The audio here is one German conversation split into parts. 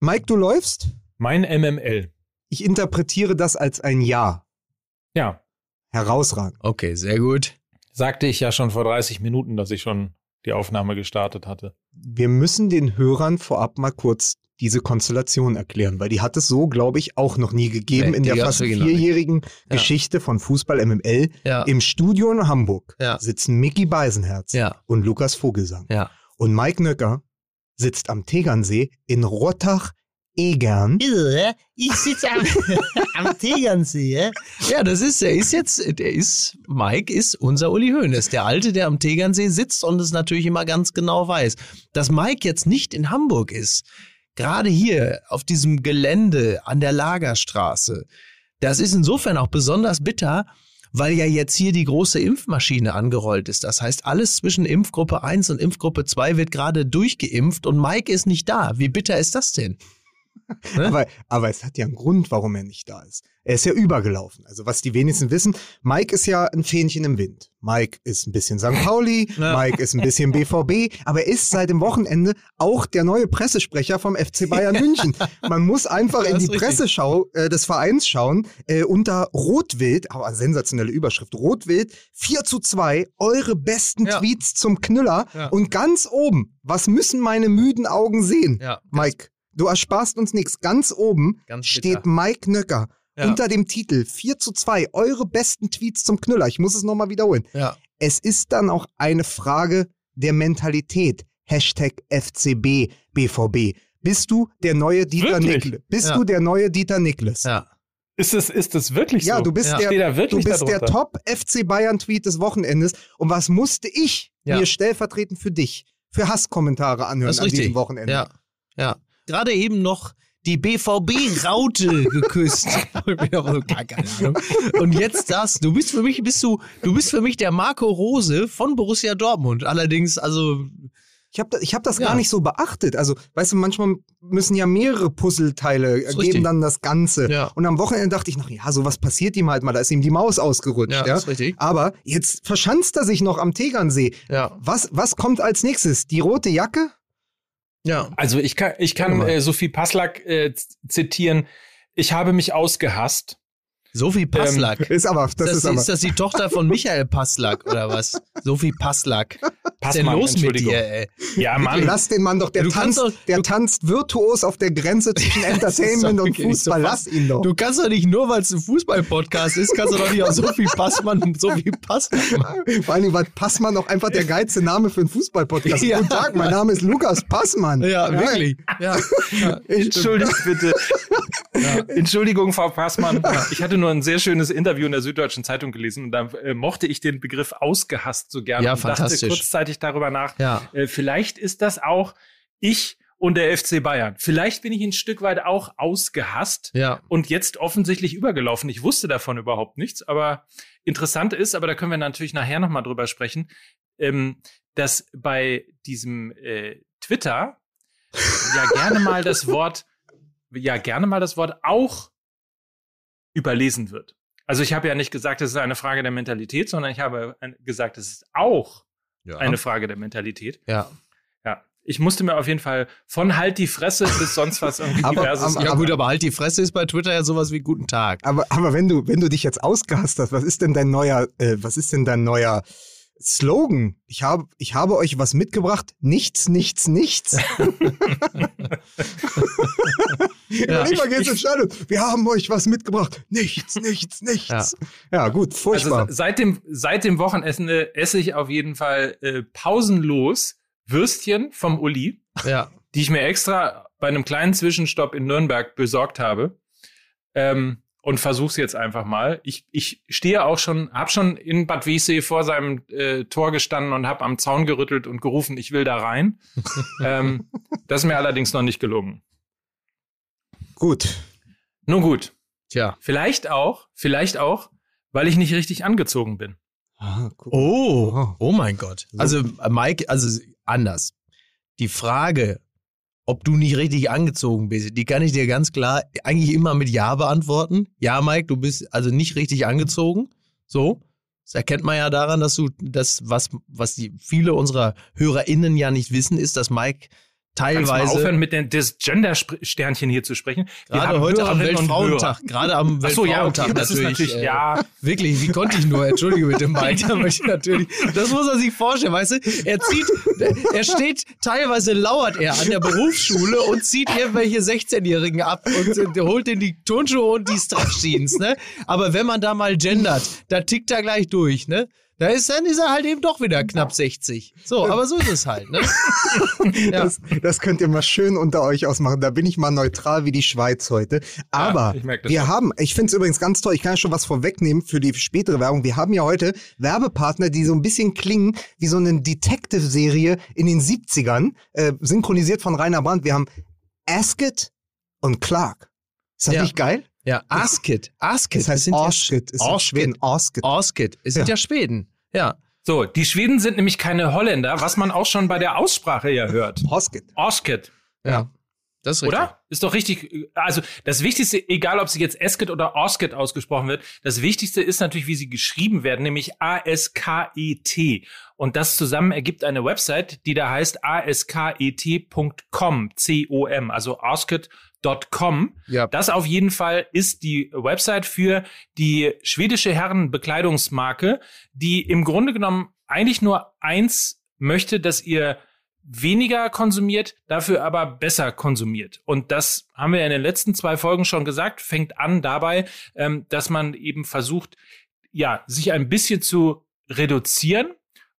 Mike, du läufst? Mein MML. Ich interpretiere das als ein Ja. Ja. Herausragend. Okay, sehr gut. Sagte ich ja schon vor 30 Minuten, dass ich schon die Aufnahme gestartet hatte. Wir müssen den Hörern vorab mal kurz diese Konstellation erklären, weil die hat es so, glaube ich, auch noch nie gegeben Nee, in der fast vierjährigen Ja. Geschichte von Fußball MML. Ja. Im Studio in Hamburg Ja. sitzen Mickey Beisenherz Ja. und Lukas Vogelsang. Ja. Und Mike Nöcker sitzt am Tegernsee in Rottach-Egern. Ich sitze am, am Tegernsee. Ja, das ist, der ist jetzt, der ist, Mike ist unser Uli Hoeneß, der Alte, der am Tegernsee sitzt und es natürlich immer ganz genau weiß. Dass Mike jetzt nicht in Hamburg ist, gerade hier auf diesem Gelände an der Lagerstraße, das ist insofern auch besonders bitter, weil ja jetzt hier die große Impfmaschine angerollt ist. Das heißt, alles zwischen Impfgruppe 1 und Impfgruppe 2 wird gerade durchgeimpft und Mike ist nicht da. Wie bitter ist das denn? Ne? Aber, aber es hat ja einen Grund, warum er nicht da ist. Er ist ja übergelaufen. Also was die wenigsten wissen, Mike ist ja ein Fähnchen im Wind. Mike ist ein bisschen St. Pauli, Ja. Mike ist ein bisschen BVB, aber er ist seit dem Wochenende auch der neue Pressesprecher vom FC Bayern München. Man muss einfach in die richtig. Presseschau äh, des Vereins schauen, äh, unter Rotwild, aber sensationelle Überschrift, Rotwild 4 zu 2, eure besten Ja. Tweets zum Knüller Ja. und ganz oben, was müssen meine müden Augen sehen? Mike, du ersparst uns nichts. Ganz oben Ganz steht. Mike Nöcker Ja. unter dem Titel 4 zu 2, eure besten Tweets zum Knüller. Ich muss es nochmal wiederholen. Ja. Es ist dann auch eine Frage der Mentalität. Hashtag FCB, BVB. Bist du der neue Dieter? Niklas? Bist Ja. du der neue Dieter Niklas? Ja. Ist es, ist es wirklich Ja, so? du bist Ja. Der, da wirklich du bist der darunter? Top FC Bayern Tweet des Wochenendes. Und was musste ich Ja. mir stellvertretend für dich, für Hasskommentare anhören an diesem Wochenende? Ja, ja. Gerade eben noch die BVB-Raute geküsst. Und jetzt das. Du bist für mich, bist du, du bist für mich der Marco Rose von Borussia Dortmund. Allerdings, also, Ich habe ich hab das Ja. gar nicht so beachtet. Also, weißt du, manchmal müssen ja mehrere Puzzleteile Ist geben richtig. dann das Ganze. Ja. Und am Wochenende dachte ich noch, ja, sowas passiert ihm halt mal. Da ist ihm die Maus ausgerutscht. ja, Ja, ist richtig. Aber jetzt verschanzt er sich noch am Tegernsee. Ja, Was, was kommt als nächstes? Die rote Jacke? Ja. Also ich kann, ich kann äh, Sophie Passlack äh, zitieren. Ich habe mich ausgehasst. Sophie Passlack. Ist aber, das, das, ist aber. ist das die Tochter von Michael Passlack oder was? Sophie Passlack. Was ist denn Passmann, los mit Entschuldigung. dir, ey? Ja, Mann. Lass den Mann doch, der, Du tanzt, doch- der du- tanzt virtuos auf der Grenze zwischen Entertainment und so Fußball. fass- Lass ihn doch. Du kannst doch nicht nur, weil es ein Fußball-Podcast ist, kannst du doch nicht auch Sophie Passmann, Sophie Passlack machen. Vor allem war Passmann auch einfach der geilste Name für einen Fußball-Podcast. Ja. Guten Tag, mein Name ist Lukas Passmann. Ja, wirklich. Ja. ja. Entschuldigt bitte. Entschuldigung, Frau Passmann. Ich hatte nur ein sehr schönes Interview in der Süddeutschen Zeitung gelesen und da äh, mochte ich den Begriff ausgehasst so gerne Ja, und dachte fantastisch. kurzzeitig darüber nach. Ja. Äh, vielleicht ist das auch ich und der FC Bayern. Vielleicht bin ich ein Stück weit auch ausgehasst Ja. und jetzt offensichtlich übergelaufen. Ich wusste davon überhaupt nichts, aber interessant ist, aber da können wir natürlich nachher nochmal drüber sprechen, ähm, dass bei diesem äh, Twitter ja gerne mal das Wort, ja gerne mal das Wort auch überlesen wird. Also ich habe ja nicht gesagt, es ist eine Frage der Mentalität, sondern ich habe gesagt, es ist auch Ja. eine Frage der Mentalität. ja. Ja, ich musste mir auf jeden Fall von halt die Fresse bis sonst was irgendwie Aber- diverses. aber- Ja gut, aber halt die Fresse ist bei Twitter ja sowas wie Guten Tag. Aber, aber wenn du, wenn du dich jetzt ausgehasst hast, was ist denn dein neuer, äh, was ist denn dein neuer Slogan? Ich habe, ich habe euch was mitgebracht. Nichts, nichts, nichts. ja, Lieber geht's ins Stadion. Wir haben euch was mitgebracht. Nichts, nichts, nichts. Ja, gut, furchtbar. Also seit dem, seit dem Wochenende esse ich auf jeden Fall äh, pausenlos Würstchen vom Uli, Ja. die ich mir extra bei einem kleinen Zwischenstopp in Nürnberg besorgt habe. Ähm, und versuch's jetzt einfach mal. Ich, ich stehe auch schon, hab schon in Bad Wiessee vor seinem äh, Tor gestanden und hab am Zaun gerüttelt und gerufen, ich will da rein. ähm, das ist mir allerdings noch nicht gelungen. gut. Nun gut, Tja. vielleicht auch, vielleicht auch, weil ich nicht richtig angezogen bin. Ah, guck. Oh. Oh mein Gott. So. Also äh, Mike, also anders. Die Frage, ob du nicht richtig angezogen bist, die kann ich dir ganz klar eigentlich immer mit Ja beantworten. Ja, Mike, du bist also nicht richtig angezogen. So. Das erkennt man ja daran, dass du das, was, was die viele unserer HörerInnen ja nicht wissen, ist, dass Mike Kannst du mal teilweise aufhören, mit den, Gender-Sternchen hier zu sprechen? Wir gerade heute am Hörerinnen und Weltfrauentag, gerade am Ach so, ja, Weltfrauentag okay, das ist natürlich. äh, ja. Wirklich, wie konnte ich nur? Entschuldige bitte, Mike. Da möchte ich natürlich, das muss er sich vorstellen, weißt du? Er zieht, er steht, teilweise lauert er an der Berufsschule und zieht irgendwelche 16-Jährigen ab und äh, holt in die Turnschuhe und die Stretch-Jeans, ne? Aber wenn man da mal gendert, da tickt er gleich durch, ne? Da ist, dann ist er halt eben doch wieder knapp 60. So, aber so ist es halt, ne? Ja. Das, das könnt ihr mal schön unter euch ausmachen. Da bin ich mal neutral wie die Schweiz heute. Aber das wir schon. haben, ich finde es übrigens ganz toll, ich kann ja schon was vorwegnehmen für die spätere Werbung. Wir haben ja heute Werbepartner, die so ein bisschen klingen wie so eine Detective-Serie in den 70ern, äh, synchronisiert von Rainer Brandt. Wir haben Asket und Clark. Ist das Ja. nicht geil? Ja, Askit. Askit. Das heißt sind ja Asket. Ist Asket. Schweden Asket. Askit. Es sind ja, Schweden. Ja. So, die Schweden sind nämlich keine Holländer, was man auch schon bei der Aussprache ja hört. Asket. Osket, Ja. Das ist richtig. oder? Ist doch richtig. Also das Wichtigste, egal ob sie jetzt Esket oder Osket ausgesprochen wird, das Wichtigste ist natürlich, wie sie geschrieben werden, nämlich A-S-K-E-T. Und das zusammen ergibt eine Website, die da heißt asket.com, C-O-M, also osket.com. Ja. Das auf jeden Fall ist die Website für die schwedische Herrenbekleidungsmarke, die im Grunde genommen eigentlich nur eins möchte, dass ihr weniger konsumiert, dafür aber besser konsumiert. Und das haben wir in den letzten zwei Folgen schon gesagt, fängt an dabei, ähm, dass man eben versucht, ja, sich ein bisschen zu reduzieren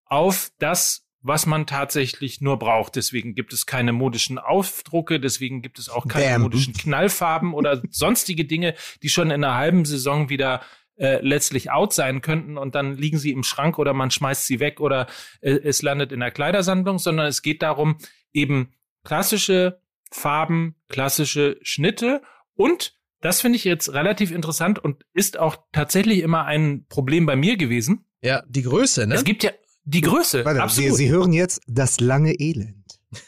auf das, was man tatsächlich nur braucht. Deswegen gibt es keine modischen Aufdrucke, deswegen gibt es auch keine Bam. modischen Knallfarben oder sonstige Dinge, die schon in einer halben Saison wieder äh, letztlich out sein könnten und dann liegen sie im Schrank oder man schmeißt sie weg oder äh, es landet in der Kleidersammlung, sondern es geht darum, eben klassische Farben, klassische Schnitte und das finde ich jetzt relativ interessant und ist auch tatsächlich immer ein Problem bei mir gewesen. Ja, die Größe, ne? Es gibt ja die Größe, Warte, Sie, absolut. Sie hören jetzt das lange Elend.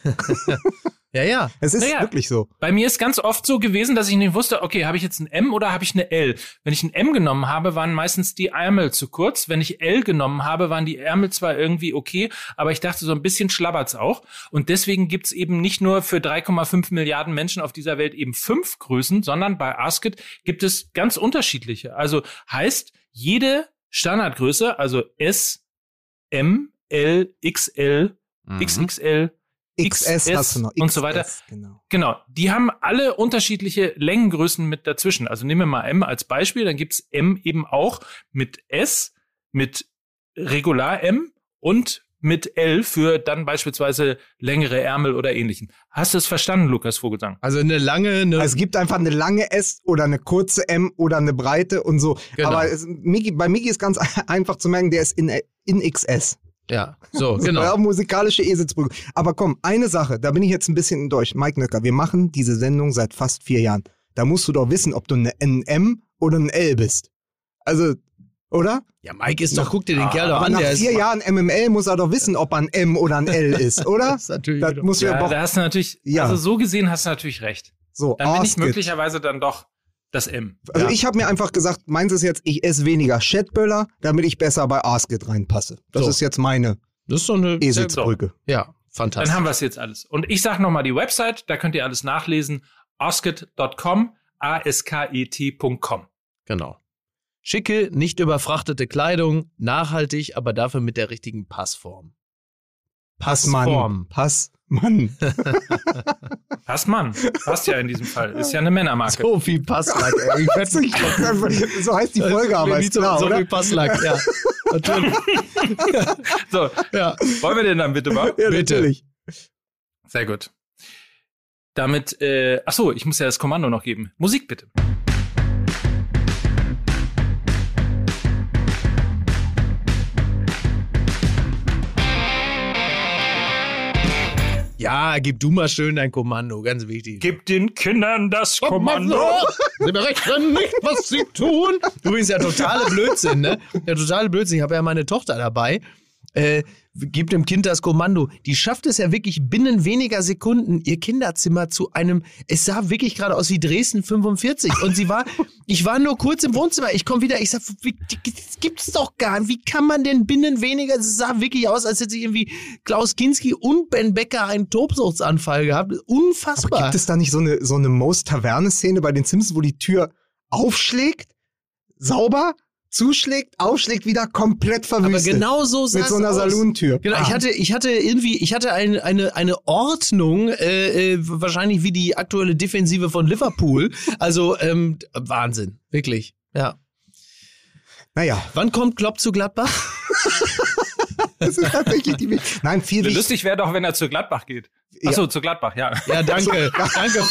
ja, ja. Es ist Naja. wirklich so. Bei mir ist ganz oft so gewesen, dass ich nicht wusste, okay, habe ich jetzt ein M oder habe ich eine L? Wenn ich ein M genommen habe, waren meistens die Ärmel zu kurz. Wenn ich L genommen habe, waren die Ärmel zwar irgendwie okay, aber ich dachte, so ein bisschen schlabbert's auch. Und deswegen gibt's eben nicht nur für 3,5 Milliarden Menschen auf dieser Welt eben fünf Größen, sondern bei Asket gibt es ganz unterschiedliche. Also heißt, jede Standardgröße, also S, M, L, XL, Mhm. XXL, XS hast du noch. und so weiter. XS, Genau. Genau, die haben alle unterschiedliche Längengrößen mit dazwischen. Also nehmen wir mal M als Beispiel, dann gibt's M eben auch mit S, mit Regular M und mit L für dann beispielsweise längere Ärmel oder ähnlichen. Hast du es verstanden, Lukas Vogelsang? Also eine lange, eine. Also es gibt einfach eine lange S oder eine kurze M oder eine breite und so. Genau. Aber es, Miki, bei Miki ist ganz einfach zu merken, der ist in, in XS. ja, so, Ja, genau. musikalische Eselsbrücke. Aber komm, eine Sache, da bin ich jetzt ein bisschen enttäuscht. Mike Nöcker, wir machen diese Sendung seit fast vier Jahren. Da musst du doch wissen, ob du eine, ein M oder ein L bist. Also, oder? Ja, Mike ist doch, guck dir den Kerl doch Aber an, nach der vier ist. Jahren MML muss er doch wissen, ob er ein M oder ein L ist, oder? Das ist natürlich Das muss ja, Ja, da hast du natürlich, Ja. also so gesehen hast du natürlich recht. so Dann bin ich möglicherweise dann doch das M. Also Ja. ich habe mir einfach gesagt, meins ist jetzt, ich esse weniger Chatböller, damit ich besser bei Asket reinpasse. Das So. ist jetzt meine Das ist doch eine. Eselsbrücke. Ja, fantastisch. Dann haben wir es jetzt alles. Und ich sage nochmal die Website, da könnt ihr alles nachlesen. osket.com, A-S-K-E-T.com. Genau. Schicke, nicht überfrachtete Kleidung, nachhaltig, aber dafür mit der richtigen Passform. Passmann. Passmann. Passmann. Passt ja in diesem Fall. Ist ja eine Männermarke. So viel Passlack, ey. Ich werd so heißt die Folge aber, ist so, klar, so oder? viel Passlack, ja. Natürlich. So, ja. wollen wir den dann bitte mal? Ja, Bitte. natürlich. Sehr gut. Damit, äh, ach so, ich muss ja das Kommando noch geben. Musik bitte. Ja, gib du mal schön dein Kommando, ganz wichtig. Gib den Kindern das Kommando. Sie berechnen nicht, was sie tun. Übrigens ja totale Blödsinn, ne? Der totale Blödsinn. Ich habe ja meine Tochter dabei. äh, gibt dem Kind das Kommando. Die schafft es ja wirklich binnen weniger Sekunden, ihr Kinderzimmer zu einem, es sah wirklich gerade aus wie Dresden 45. Und sie war, ich war nur kurz im Wohnzimmer, ich komme wieder, ich sag, wie, das gibt's doch gar nicht. Wie kann man denn binnen weniger, es sah wirklich aus, als hätte sich irgendwie Klaus Kinski und Ben Becker einen Tobsuchtsanfall gehabt. Unfassbar. Aber gibt es da nicht so eine, so eine Most-Taverne-Szene bei den Simpsons, wo die Tür aufschlägt, sauber, zuschlägt, aufschlägt, wieder komplett Aber verwüstet. genau so sah Mit so einer aus. Salontür. Genau, Ah. ich hatte, ich hatte irgendwie, ich hatte ein, eine, eine Ordnung, äh, äh, wahrscheinlich wie die aktuelle Defensive von Liverpool. Also ähm, Wahnsinn, wirklich. Ja. Naja, Wann kommt Klopp zu Gladbach? das ist tatsächlich die. Nein, viel. Lustig wäre doch, wenn er zu Gladbach geht. Achso, zu Gladbach, ja. Ja, danke, danke.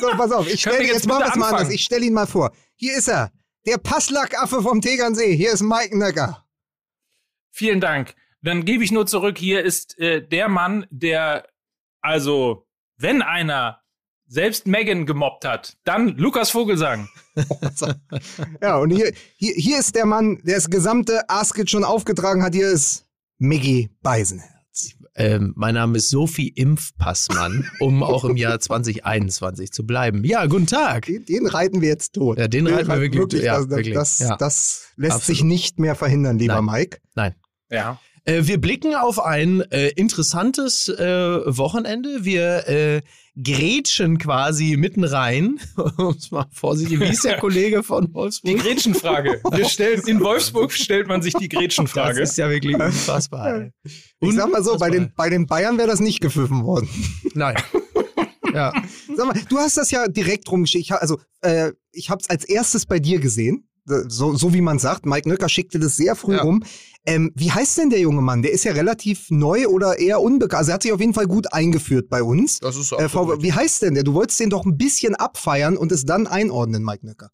So, pass auf, ich Können stell, wir jetzt, jetzt machen wir bitte es mal anders. Ich stelle ihn mal vor. Hier ist er. Der Passlackaffe vom Tegernsee. Hier ist Mike Nöcker. Vielen Dank. Dann gebe ich nur zurück. Hier ist äh, der Mann, der, also, wenn einer selbst Megan gemobbt hat, dann Lukas Vogelsang. Ja, und hier, hier, hier ist der Mann, der das gesamte Askit schon aufgetragen hat. Hier ist Miggy Beisenherz. Ähm, mein Name ist Sophie Impfpassmann, um auch im Jahr 2021 zu bleiben. Ja, guten Tag. Den, den reiten wir jetzt tot. Ja, den reiten wir wirklich- ja, das, wirklich, Das, ja. das lässt Absolut. sich nicht mehr verhindern, lieber Nein. Mike. Nein. Ja. Äh, wir blicken auf ein äh, interessantes äh, Wochenende. Wir grätschen quasi mitten rein. um es mal vorsichtig, wie ist der Kollege von Die Wolfsburg? Gretchenfrage. Wir stellen, in Wolfsburg stellt man sich die Das Gretchenfrage. ist ja wirklich unfassbar. ey. Ich sag mal so, bei den, Unfassbar. bei den Bayern wäre das nicht gepfiffen worden. Nein. Ja. Sag mal, du hast das ja direkt rumgeschickt. Also, äh, ich habe es als erstes bei dir gesehen. So, so wie man sagt. Mike Nöcker schickte das sehr früh Ja. rum. Ähm, wie heißt denn der junge Mann? Der ist ja relativ neu oder eher unbekannt. Also er hat sich auf jeden Fall gut eingeführt bei uns. Das ist so. Äh, Frau, wie heißt denn der? Du wolltest den doch ein bisschen abfeiern und es dann einordnen, Mike Nöcker.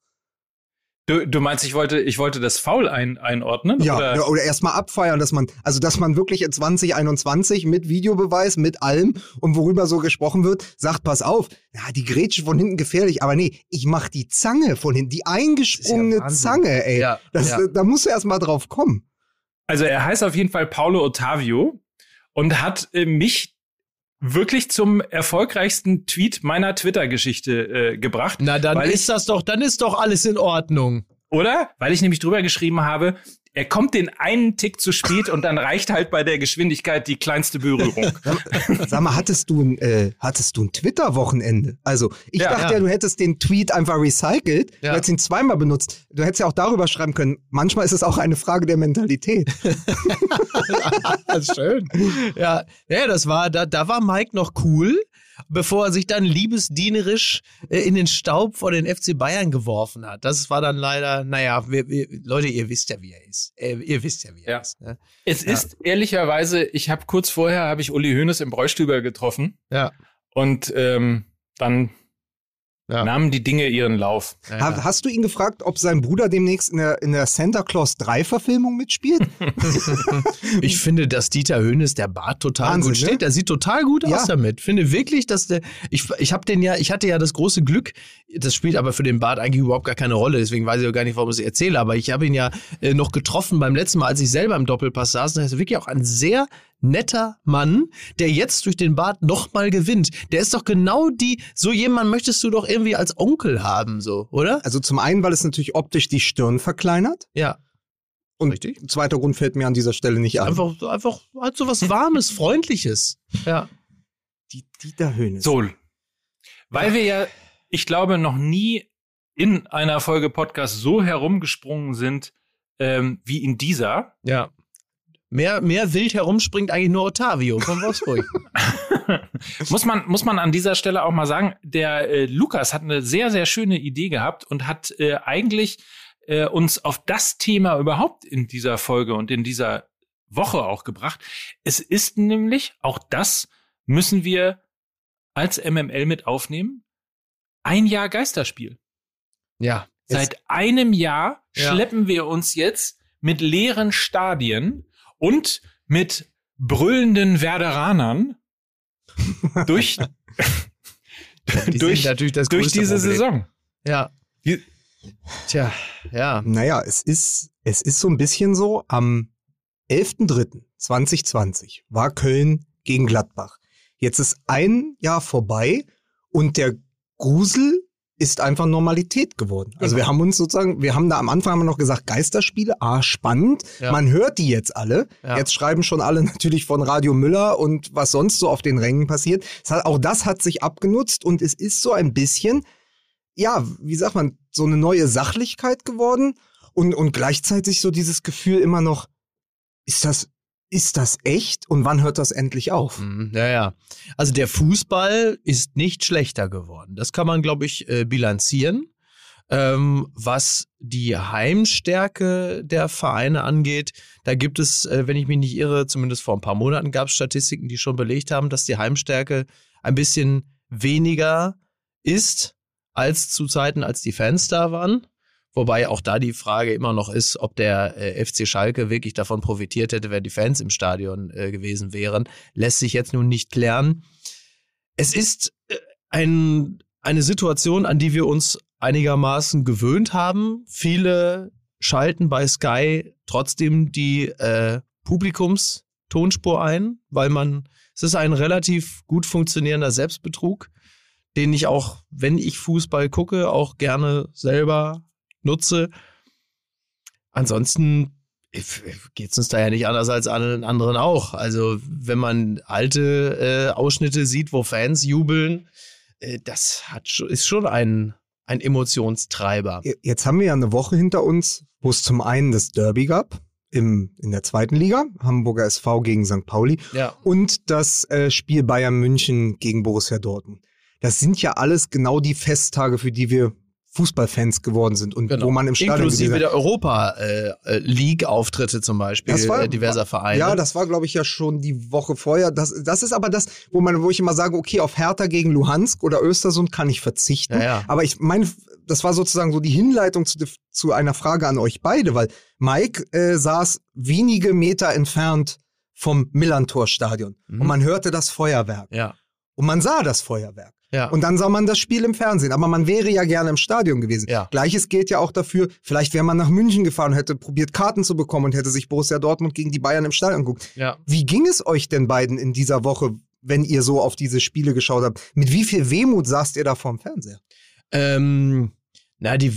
Du, du meinst, ich wollte, ich wollte das Foul ein, einordnen? Ja, Oder? oder, oder erstmal abfeiern, dass man, also dass man wirklich in 2021 mit Videobeweis, mit allem und worüber so gesprochen wird, sagt, pass auf, ja, die Grätsche von hinten gefährlich, aber nee, ich mach die Zange von hinten, die eingesprungene Wahnsinn. Zange, ey. Ja, das, ja. Da musst du erstmal drauf kommen. Also er heißt auf jeden Fall Paulo Ottavio und hat äh, mich wirklich zum erfolgreichsten Tweet meiner Twitter-Geschichte äh, gebracht. Na, dann ist das doch, dann ist doch alles in Ordnung. Oder? Weil ich nämlich drüber geschrieben habe, er kommt den einen Tick zu spät und dann reicht halt bei der Geschwindigkeit die kleinste Berührung. Sag mal, hattest du ein, äh, hattest du ein Twitter-Wochenende? Also, ich Ja, dachte ja. ja. du hättest den Tweet einfach recycelt, Ja. du hättest ihn zweimal benutzt. Du hättest ja auch darüber schreiben können, manchmal ist es auch eine Frage der Mentalität. Das ist schön. Ja, ja, das war, da, da war Mike noch cool, bevor er sich dann liebesdienerisch äh, in den Staub vor den FC Bayern geworfen hat. Das war dann leider, naja, wir, wir, Leute, ihr wisst ja, wie er ist. Äh, ihr wisst ja, wie er Ja. ist. Ne? Es ist ehrlicherweise, ich habe kurz vorher habe ich Uli Hoeneß im Bräustüber getroffen Ja. und ähm, dann Ja. nahmen die Dinge ihren Lauf. Ja, Ha- ja. Hast du ihn gefragt, ob sein Bruder demnächst in der, in der Santa Claus 3 Verfilmung mitspielt? Ich finde, dass Dieter Höhnes der Bart total Wahnsinn, gut steht. ne? Der sieht total gut Ja. aus damit. Finde wirklich, dass der. Ich, ich habe den ja, ich hatte ja das große Glück, das spielt aber für den Bart eigentlich überhaupt gar keine Rolle, deswegen weiß ich auch gar nicht, warum ich es erzähle, aber ich habe ihn ja äh, noch getroffen beim letzten Mal, als ich selber im Doppelpass saß. Das ist wirklich auch ein sehr netter Mann, der jetzt durch den Bart nochmal gewinnt. Der ist doch genau die, so jemand möchtest du doch irgendwie als Onkel haben, so, oder? Also zum einen, weil es natürlich optisch die Stirn verkleinert. Ja. Und Richtig. zweiter Grund fällt mir an dieser Stelle nicht an. Einfach, einfach halt so was Warmes, Freundliches. Ja. die Dieter Höhnes. So, weil wir ja, ich glaube, noch nie in einer Folge Podcast so herumgesprungen sind ähm, wie in dieser. Ja. Mehr, mehr wild herumspringt eigentlich nur Ottavio von Wolfsburg. muss man muss man an dieser Stelle auch mal sagen, der äh, Lukas hat eine sehr sehr schöne Idee gehabt und hat äh, eigentlich äh, uns auf das Thema überhaupt in dieser Folge und in dieser Woche auch gebracht. Es ist nämlich auch das müssen wir als MML mit aufnehmen. Ein Jahr Geisterspiel. ja. Seit einem Jahr Ja. schleppen wir uns jetzt mit leeren Stadien und mit brüllenden Werderanern durch, Die durch, natürlich das durch diese Problem. Saison. Ja. Die- Tja, ja. Naja, es ist, es ist so ein bisschen so, am 11.03.2020 war Köln gegen Gladbach. Jetzt ist ein Jahr vorbei und der Grusel ist einfach Normalität geworden. Also Genau. wir haben uns sozusagen, wir haben da am Anfang haben wir noch gesagt, Geisterspiele, ah, spannend. Ja. Man hört die jetzt alle. Ja. Jetzt schreiben schon alle natürlich von Radio Müller und was sonst so auf den Rängen passiert. Hat, auch das hat sich abgenutzt und es ist so ein bisschen, ja, wie sagt man, so eine neue Sachlichkeit geworden und, und gleichzeitig so dieses Gefühl immer noch, ist das, ist das echt und wann hört das endlich auf? Mhm, Ja, ja. Also der Fußball ist nicht schlechter geworden. Das kann man, glaube ich, äh, bilanzieren. Ähm, was die Heimstärke der Vereine angeht, da gibt es, äh, wenn ich mich nicht irre, zumindest vor ein paar Monaten gab es Statistiken, die schon belegt haben, dass die Heimstärke ein bisschen weniger ist als zu Zeiten, als die Fans da waren. Wobei auch da die Frage immer noch ist, ob der äh, FC Schalke wirklich davon profitiert hätte, wenn die Fans im Stadion äh, gewesen wären. Lässt sich jetzt nun nicht klären. Es ist äh, ein, eine Situation, an die wir uns einigermaßen gewöhnt haben. Viele schalten bei Sky trotzdem die äh, Publikumstonspur ein, weil man, es ist ein relativ gut funktionierender Selbstbetrug, den ich auch, wenn ich Fußball gucke, auch gerne selber nutze. Ansonsten geht es uns da ja nicht anders als allen anderen auch. Also wenn man alte äh, Ausschnitte sieht, wo Fans jubeln, äh, das hat, ist schon ein, ein Emotionstreiber. Jetzt haben wir ja eine Woche hinter uns, wo es zum einen das Derby gab im, in der zweiten Liga, Hamburger SV gegen St. Pauli, Ja. und das äh, Spiel Bayern München gegen Borussia Dortmund. Das sind ja alles genau die Festtage, für die wir Fußballfans geworden sind und Genau. wo man im Stadion Inklusive der Europa äh, äh, League-Auftritte zum Beispiel Das war- äh, diverser Vereine. Ja, das war, glaube ich, ja schon die Woche vorher. Das, das ist aber das, wo man, wo ich immer sage, okay, auf Hertha gegen Luhansk oder Östersund kann ich verzichten. Ja, ja. Aber ich meine, das war sozusagen so die Hinleitung zu, zu einer Frage an euch beide, weil Mike äh, saß wenige Meter entfernt vom Millantor-Stadion Mhm. und man hörte das Feuerwerk ja, und man sah das Feuerwerk. Ja. Und dann sah man das Spiel im Fernsehen, aber man wäre ja gerne im Stadion gewesen. Ja. Gleiches gilt ja auch dafür, vielleicht wäre man nach München gefahren und hätte probiert, Karten zu bekommen und hätte sich Borussia Dortmund gegen die Bayern im Stadion angeguckt. ja. Wie ging es euch denn beiden in dieser Woche, wenn ihr so auf diese Spiele geschaut habt? Mit wie viel Wehmut saßt ihr da vorm Fernseher? Ähm, na, die,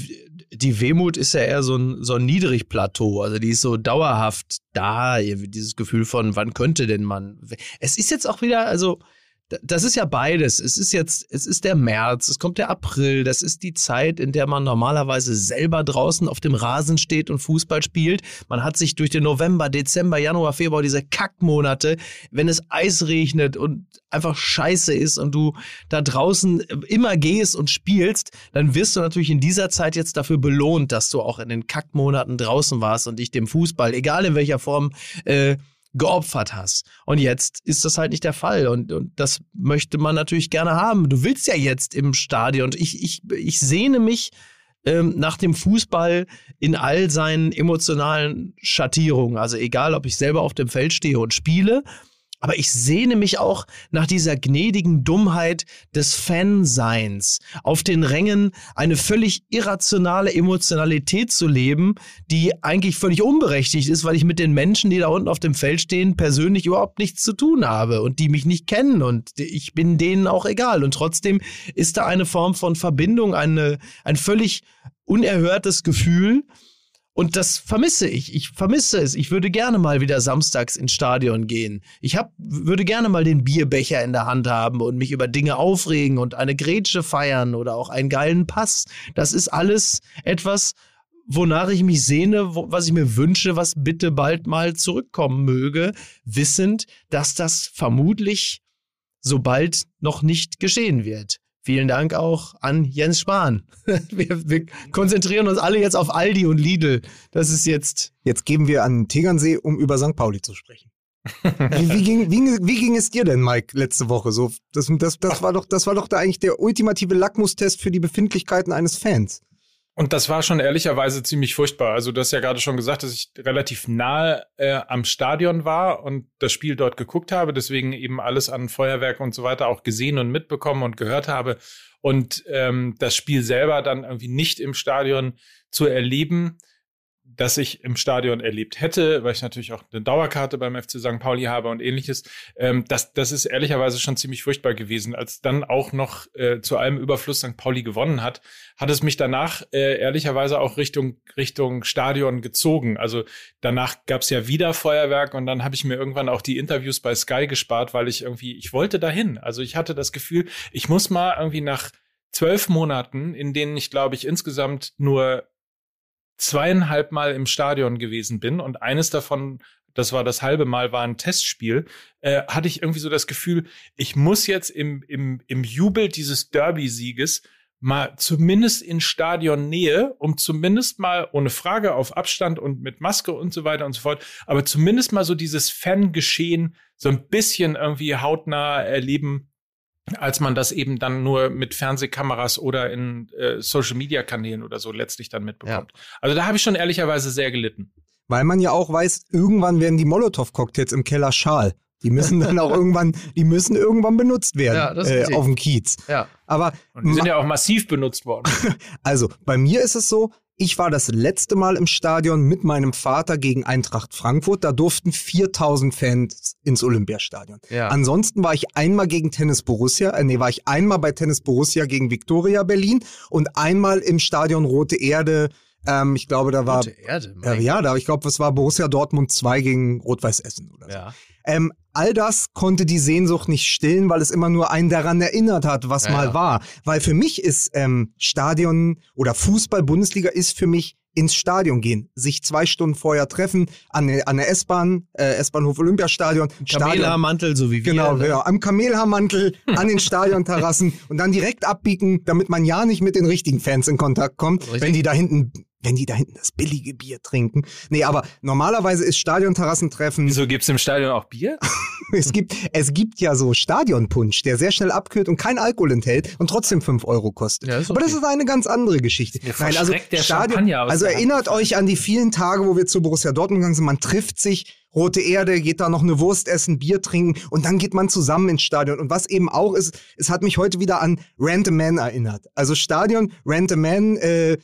die Wehmut ist ja eher so ein, so ein Niedrigplateau. Also die ist so dauerhaft da. Dieses Gefühl von, wann könnte denn man. Es ist jetzt auch wieder, also. Das ist ja beides. Es ist jetzt, es ist der März, es kommt der April, das ist die Zeit, in der man normalerweise selber draußen auf dem Rasen steht und Fußball spielt. Man hat sich durch den November, Dezember, Januar, Februar, diese Kackmonate, wenn es Eis regnet und einfach scheiße ist und du da draußen immer gehst und spielst, dann wirst du natürlich in dieser Zeit jetzt dafür belohnt, dass du auch in den Kackmonaten draußen warst und dich dem Fußball, egal in welcher Form, äh, geopfert hast. Und jetzt ist das halt nicht der Fall. Und, und das möchte man natürlich gerne haben. Du willst ja jetzt im Stadion. Und ich, ich, ich sehne mich ähm, nach dem Fußball in all seinen emotionalen Schattierungen. Also egal, ob ich selber auf dem Feld stehe und spiele, aber ich sehne mich auch nach dieser gnädigen Dummheit des Fanseins, auf den Rängen eine völlig irrationale Emotionalität zu leben, die eigentlich völlig unberechtigt ist, weil ich mit den Menschen, die da unten auf dem Feld stehen, persönlich überhaupt nichts zu tun habe und die mich nicht kennen und ich bin denen auch egal. Und trotzdem ist da eine Form von Verbindung, eine, ein völlig unerhörtes Gefühl, und das vermisse ich. Ich vermisse es. Ich würde gerne mal wieder samstags ins Stadion gehen. Ich hab, würde gerne mal den Bierbecher in der Hand haben und mich über Dinge aufregen und eine Grätsche feiern oder auch einen geilen Pass. Das ist alles etwas, wonach ich mich sehne, was ich mir wünsche, was bitte bald mal zurückkommen möge, wissend, dass das vermutlich so bald noch nicht geschehen wird. Vielen Dank auch an Jens Spahn. Wir, wir konzentrieren uns alle jetzt auf Aldi und Lidl. Das ist jetzt. Jetzt geben wir an Tegernsee, um über St. Pauli zu sprechen. wie, wie, ging, wie, wie ging es dir denn, Mike, letzte Woche? So, das, das, das, war doch, das war doch da eigentlich der ultimative Lackmustest für die Befindlichkeiten eines Fans. Und das war schon ehrlicherweise ziemlich furchtbar. Also du hast ja gerade schon gesagt, dass ich relativ nahe äh, am Stadion war und das Spiel dort geguckt habe, deswegen eben alles an Feuerwerk und so weiter auch gesehen und mitbekommen und gehört habe. Und ähm, das Spiel selber dann irgendwie nicht im Stadion zu erleben, das ich im Stadion erlebt hätte, weil ich natürlich auch eine Dauerkarte beim FC St. Pauli habe und ähnliches. Ähm, das, das ist ehrlicherweise schon ziemlich furchtbar gewesen. Als dann auch noch äh, zu allem Überfluss St. Pauli gewonnen hat, hat es mich danach äh, ehrlicherweise auch Richtung, Richtung Stadion gezogen. Also danach gab es ja wieder Feuerwerk und dann habe ich mir irgendwann auch die Interviews bei Sky gespart, weil ich irgendwie, ich wollte dahin. Also ich hatte das Gefühl, ich muss mal irgendwie nach zwölf Monaten, in denen ich, glaube ich, insgesamt nur zweieinhalb Mal im Stadion gewesen bin und eines davon, das war das halbe Mal, war ein Testspiel, äh, hatte ich irgendwie so das Gefühl, ich muss jetzt im, im, im Jubel dieses Derby-Sieges mal zumindest in Stadionnähe, um zumindest mal ohne Frage auf Abstand und mit Maske und so weiter und so fort, aber zumindest mal so dieses Fangeschehen so ein bisschen irgendwie hautnah erleben als man das eben dann nur mit Fernsehkameras oder in äh, Social-Media-Kanälen oder so letztlich dann mitbekommt. Ja. Also da habe ich schon ehrlicherweise sehr gelitten. Weil man ja auch weiß, irgendwann werden die Molotow-Cocktails im Keller schal. Die müssen dann auch irgendwann, die müssen irgendwann benutzt werden ja, äh, auf dem Kiez. Ja. Aber Und die sind ja auch massiv benutzt worden. also bei mir ist es so, ich war das letzte Mal im Stadion mit meinem Vater gegen Eintracht Frankfurt. Da durften 4000 Fans ins Olympiastadion. Ja. Ansonsten war ich einmal gegen Tennis Borussia, äh, nee, war ich einmal bei Tennis Borussia gegen Viktoria Berlin und einmal im Stadion Rote Erde. Ähm, ich glaube, da war. Rote Erde, äh, ja, da, ich glaube, es war Borussia Dortmund 2 gegen Rot-Weiß Essen oder so. Ja. Ähm, all das konnte die Sehnsucht nicht stillen, weil es immer nur einen daran erinnert hat, was ja, mal ja. war. Weil für mich ist ähm, Stadion oder Fußball-Bundesliga ist für mich ins Stadion gehen, sich zwei Stunden vorher treffen, an, an der S-Bahn, äh, S-Bahnhof Olympiastadion. Kamelhaarmantel, so wie wir. Genau, ne? ja, am Kamelhaarmantel, an den Stadionterrassen und dann direkt abbiegen, damit man ja nicht mit den richtigen Fans in Kontakt kommt, Richtig. wenn die da hinten wenn die da hinten das billige Bier trinken. Nee, aber normalerweise ist Stadionterrassentreffen. Wieso gibt's im Stadion auch Bier? es, gibt, es gibt ja so Stadionpunsch, der sehr schnell abkühlt und kein Alkohol enthält und trotzdem 5 Euro kostet. Ja, okay. Aber das ist eine ganz andere Geschichte. Nein, also Stadion, also erinnert euch an die vielen Tage, wo wir zu Borussia Dortmund gegangen sind. Man trifft sich, Rote Erde, geht da noch eine Wurst essen, Bier trinken und dann geht man zusammen ins Stadion. Und was eben auch ist, es hat mich heute wieder an Rent a Man erinnert. Also Stadion, Rent a Man, äh,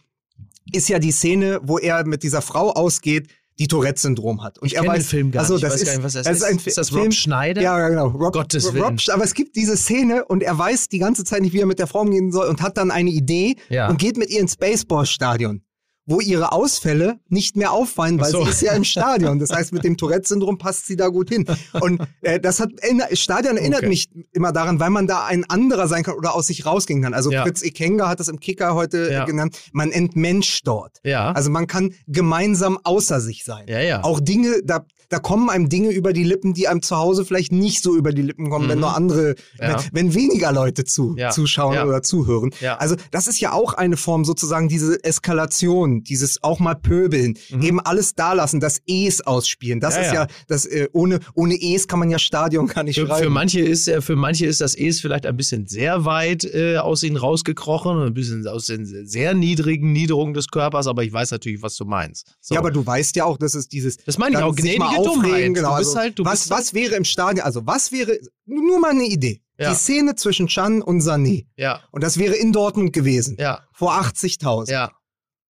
ist ja die Szene, wo er mit dieser Frau ausgeht, die Tourette-Syndrom hat. Und ich er weiß, den Film gar also das ist, nicht, was das, das ist. Ein ist das Rob Film, Schneider? Ja, genau. Rob, Gottes Rob, Willen. aber es gibt diese Szene und er weiß die ganze Zeit nicht, wie er mit der Frau umgehen soll und hat dann eine Idee ja. und geht mit ihr ins Baseballstadion wo ihre Ausfälle nicht mehr auffallen, weil so. sie ist ja im Stadion. Das heißt, mit dem Tourette-Syndrom passt sie da gut hin. Und äh, das hat Stadion erinnert okay. mich immer daran, weil man da ein anderer sein kann oder aus sich rausgehen kann. Also ja. Fritz Ekenga hat das im Kicker heute ja. genannt. Man entmenscht dort. Ja. Also man kann gemeinsam außer sich sein. Ja, ja. Auch Dinge, da da kommen einem Dinge über die Lippen, die einem zu Hause vielleicht nicht so über die Lippen kommen, mhm. wenn nur andere, ja. wenn, wenn, weniger Leute zu, ja. zuschauen ja. oder zuhören. Also das ist ja auch eine Form sozusagen diese Eskalation, dieses auch mal pöbeln, mhm. eben alles da lassen, das Es ausspielen. Das ist ja, das äh, ohne ohne Es kann man ja Stadion gar nicht für, schreiben. Für manche ist für manche ist das Es vielleicht ein bisschen sehr weit äh, aus ihnen rausgekrochen, ein bisschen aus den sehr niedrigen Niederungen des Körpers, aber ich weiß natürlich, was du meinst. So. Ja, aber du weißt ja auch, dass es dieses Das meine ich auch gnädige aufregen. Genau, also, halt, was, was wäre im Stadion, also was wäre, nur mal eine Idee. Ja. Die Szene zwischen Chan und Sané. Ja. Und das wäre in Dortmund gewesen. Ja. Vor 80.000. Ja.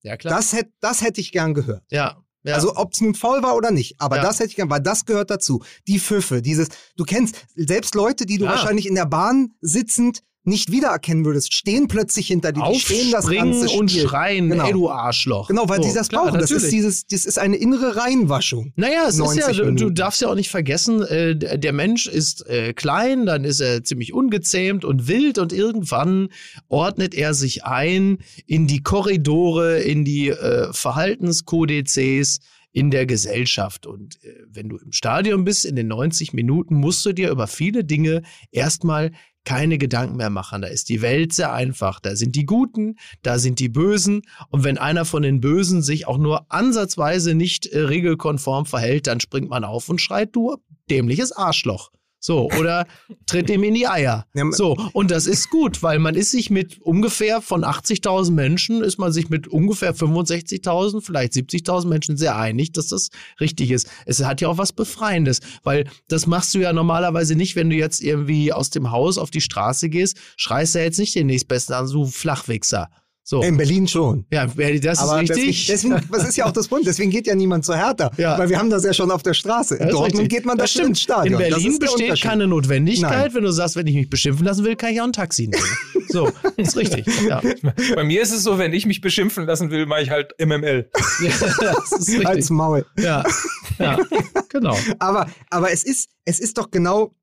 Ja, klar. Das hätte das hätt ich gern gehört. Ja. Ja. Also ob es nun faul war oder nicht, aber ja. das hätte ich gern, weil das gehört dazu. Die Pfiffe, dieses, du kennst selbst Leute, die du ja. wahrscheinlich in der Bahn sitzend nicht wiedererkennen würdest, stehen plötzlich hinter dir, die stehen das ganze Spiel. und schreien, genau. ey du Arschloch. Genau, weil so, die das klar, brauchen. Das ist dieses, das ist eine innere Reinwaschung. Naja, es ist ja, du, du, darfst ja auch nicht vergessen, äh, der Mensch ist äh, klein, dann ist er ziemlich ungezähmt und wild und irgendwann ordnet er sich ein in die Korridore, in die äh, Verhaltenskodizes in der Gesellschaft. Und äh, wenn du im Stadion bist, in den 90 Minuten, musst du dir über viele Dinge erstmal keine Gedanken mehr machen. Da ist die Welt sehr einfach. Da sind die Guten, da sind die Bösen. Und wenn einer von den Bösen sich auch nur ansatzweise nicht äh, regelkonform verhält, dann springt man auf und schreit, du dämliches Arschloch. So, oder tritt ihm in die Eier. So, und das ist gut, weil man ist sich mit ungefähr von 80.000 Menschen, ist man sich mit ungefähr 65.000, vielleicht 70.000 Menschen sehr einig, dass das richtig ist. Es hat ja auch was Befreiendes, weil das machst du ja normalerweise nicht, wenn du jetzt irgendwie aus dem Haus auf die Straße gehst, schreist du ja jetzt nicht den nächstbesten an, so Flachwichser. So. In Berlin schon. Ja, das Aber ist deswegen, richtig. deswegen, das ist ja auch das Problem. Deswegen geht ja niemand zu Hertha. Ja. Weil wir haben das ja schon auf der Straße. In Dortmund richtig. geht man das dafür ins Stadion. In Berlin besteht keine Notwendigkeit, Nein. wenn du sagst, wenn ich mich beschimpfen lassen will, kann ich auch ein Taxi nehmen. So, ist richtig. Ja. Bei mir ist es so, wenn ich mich beschimpfen lassen will, mache ich halt MML. ja das ist richtig. Als Maul. Ja, ja, genau. Aber, aber es ist, es ist doch genau,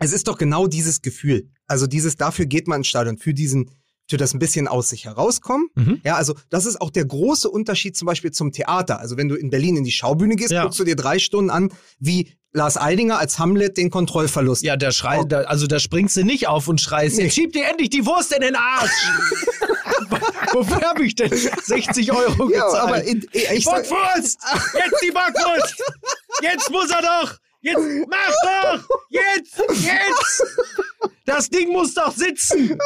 es ist doch genau dieses Gefühl. Also dieses, dafür geht man ins Stadion, für diesen, für das ein bisschen aus sich herauskommen. Mhm. Ja, also das ist auch der große Unterschied zum Beispiel zum Theater. Also wenn du in Berlin in die Schaubühne gehst, Ja. guckst du dir drei Stunden an, wie Lars Eidinger als Hamlet den Kontrollverlust. Ja, da schrei, da, also da springst du nicht auf und schreist, Nee. jetzt schieb dir endlich die Wurst in den Arsch. Wofür habe ich denn 60 Euro Ja, gezahlt? aber in, ich sag, Bockwurst! Jetzt die Bockwurst! Jetzt muss er doch! Jetzt mach doch! Jetzt! Jetzt! Das Ding muss doch sitzen!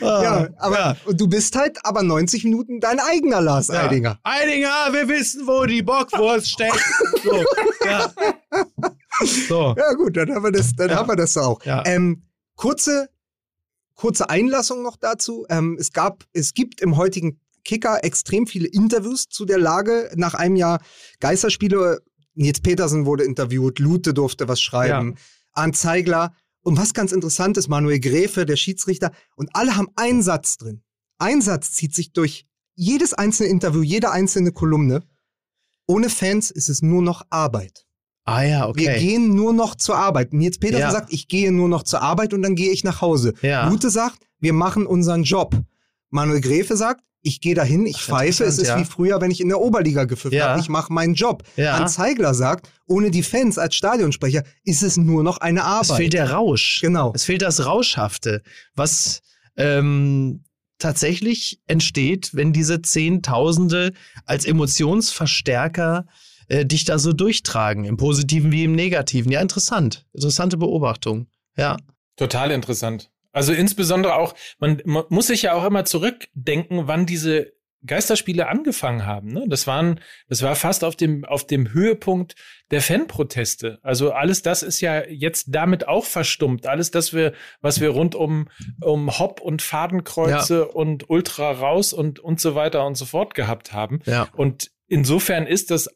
ja, aber ja. du bist halt aber 90 Minuten dein eigener Lars Ja. Eidinger. Eidinger, wir wissen, wo die Bockwurst steckt. So, ja. So. Ja, gut, dann haben wir das, dann Ja. haben wir das auch. Ähm, kurze, kurze Einlassung noch dazu. Ähm, es gab, es gibt im heutigen Kicker extrem viele Interviews zu der Lage nach einem Jahr Geisterspiele. Nils Petersen wurde interviewt, Lute durfte was schreiben, Arndt Zeigler. Und was ganz interessant ist, Manuel Gräfe, der Schiedsrichter, und alle haben einen Satz drin. Ein Satz zieht sich durch jedes einzelne Interview, jede einzelne Kolumne. Ohne Fans ist es nur noch Arbeit. Ah ja, Wir okay. gehen nur noch zur Arbeit. Nils Petersen Ja. sagt, ich gehe nur noch zur Arbeit und dann gehe ich nach Hause. Ja. Lute sagt, wir machen unseren Job. Manuel Gräfe sagt, ich gehe dahin, ich Ach, pfeife, es ist ja. wie früher, wenn ich in der Oberliga gepfiffen Ja. habe, ich mache meinen Job. Ja. An Zeigler sagt, ohne die Fans als Stadionsprecher ist es nur noch eine Arbeit. Es fehlt der Rausch. Genau. Es fehlt das Rauschhafte, was ähm, tatsächlich entsteht, wenn diese Zehntausende als Emotionsverstärker äh, dich da so durchtragen, im Positiven wie im Negativen. Ja, interessant. Interessante Beobachtung. Ja. Total interessant. Also insbesondere auch, man, man muss sich ja auch immer zurückdenken, wann diese Geisterspiele angefangen haben. Ne? Das waren, das war fast auf dem auf dem Höhepunkt der Fanproteste. Also alles das ist ja jetzt damit auch verstummt. Alles das wir, was wir rund um um Hopp und Fadenkreuze und Ultra raus und und so weiter und so fort gehabt haben. Ja. Und insofern ist das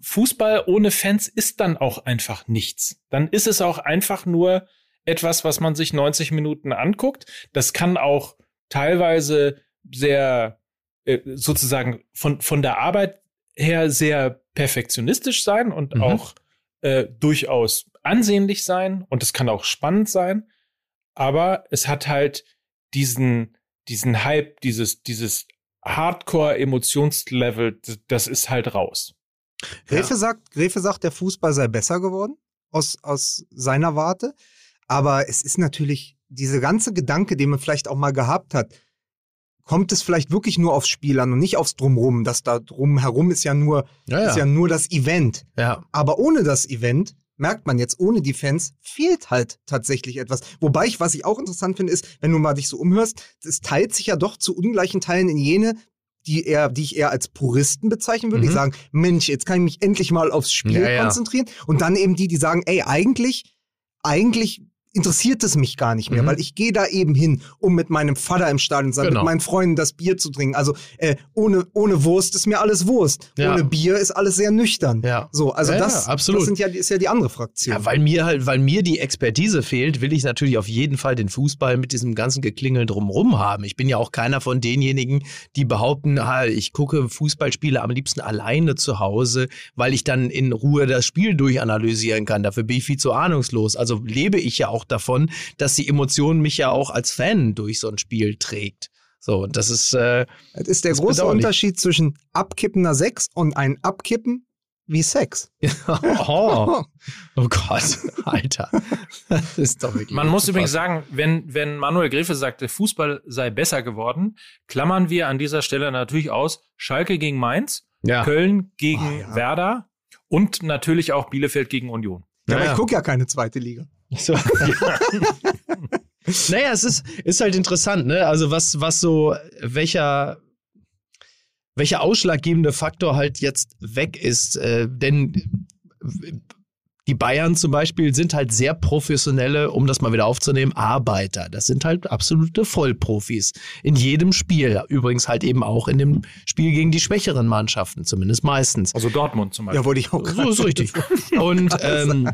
Fußball ohne Fans ist dann auch einfach nichts. Dann ist es auch einfach nur etwas, was man sich 90 Minuten anguckt. Das kann auch teilweise sehr äh, sozusagen von, von der Arbeit her sehr perfektionistisch sein und Mhm. auch äh, durchaus ansehnlich sein und es kann auch spannend sein. Aber es hat halt diesen, diesen Hype, dieses, dieses Hardcore-Emotionslevel, das ist halt raus. Gräfe, sagt, Gräfe sagt, der Fußball sei besser geworden, aus, aus seiner Warte. Aber es ist natürlich diese ganze Gedanke, den man vielleicht auch mal gehabt hat, kommt es vielleicht wirklich nur aufs Spiel an und nicht aufs Drumrum. Das da drumherum ist ja nur, Ja, ist ja nur das Event. ja. Aber ohne das Event merkt man jetzt, ohne die Fans fehlt halt tatsächlich etwas. Wobei ich, was ich auch interessant finde, ist, wenn du mal dich so umhörst, es teilt sich ja doch zu ungleichen Teilen in jene, die eher, die ich eher als Puristen bezeichnen würde, die Mhm. sagen, Mensch, jetzt kann ich mich endlich mal aufs Spiel Ja, ja. konzentrieren. Und dann eben die, die sagen, ey, eigentlich, eigentlich interessiert es mich gar nicht mehr, Mhm. weil ich gehe da eben hin, um mit meinem Vater im Stadion zu sein, Genau. mit meinen Freunden das Bier zu trinken. Also äh, ohne, ohne Wurst ist mir alles Wurst. Ja. Ohne Bier ist alles sehr nüchtern. Ja. So, also Ja, das, das sind ja, ist ja die andere Fraktion. Ja, weil mir halt, weil mir die Expertise fehlt, will ich natürlich auf jeden Fall den Fußball mit diesem ganzen Geklingel drumrum haben. Ich bin ja auch keiner von denjenigen, die behaupten, ah, ich gucke Fußballspiele am liebsten alleine zu Hause, weil ich dann in Ruhe das Spiel durchanalysieren kann. Dafür bin ich viel zu ahnungslos. Also lebe ich ja auch davon, dass die Emotion mich ja auch als Fan durch so ein Spiel trägt. So, und das ist, äh, das ist der das große. Unterschied zwischen abkippender Sex und ein Abkippen wie Sex. oh, oh Gott, Alter. Das ist doch wirklich. Man muss übrigens sagen, wenn, wenn Manuel Gräfe sagte, Fußball sei besser geworden, klammern wir an dieser Stelle natürlich aus Schalke gegen Mainz, ja. Köln gegen Ah, ja. Werder und natürlich auch Bielefeld gegen Union. Ja, aber Ja. ich gucke ja keine zweite Liga. So. naja, es ist, ist halt interessant, ne? Also was, was so, welcher, welcher ausschlaggebende Faktor halt jetzt weg ist. Äh, denn die Bayern zum Beispiel sind halt sehr professionelle, um das mal wieder aufzunehmen, Arbeiter. Das sind halt absolute Vollprofis. In jedem Spiel. Übrigens halt eben auch in dem Spiel gegen die schwächeren Mannschaften, zumindest meistens. Also Dortmund zum Beispiel. Ja, wollte ich auch So ist richtig. Und, ähm,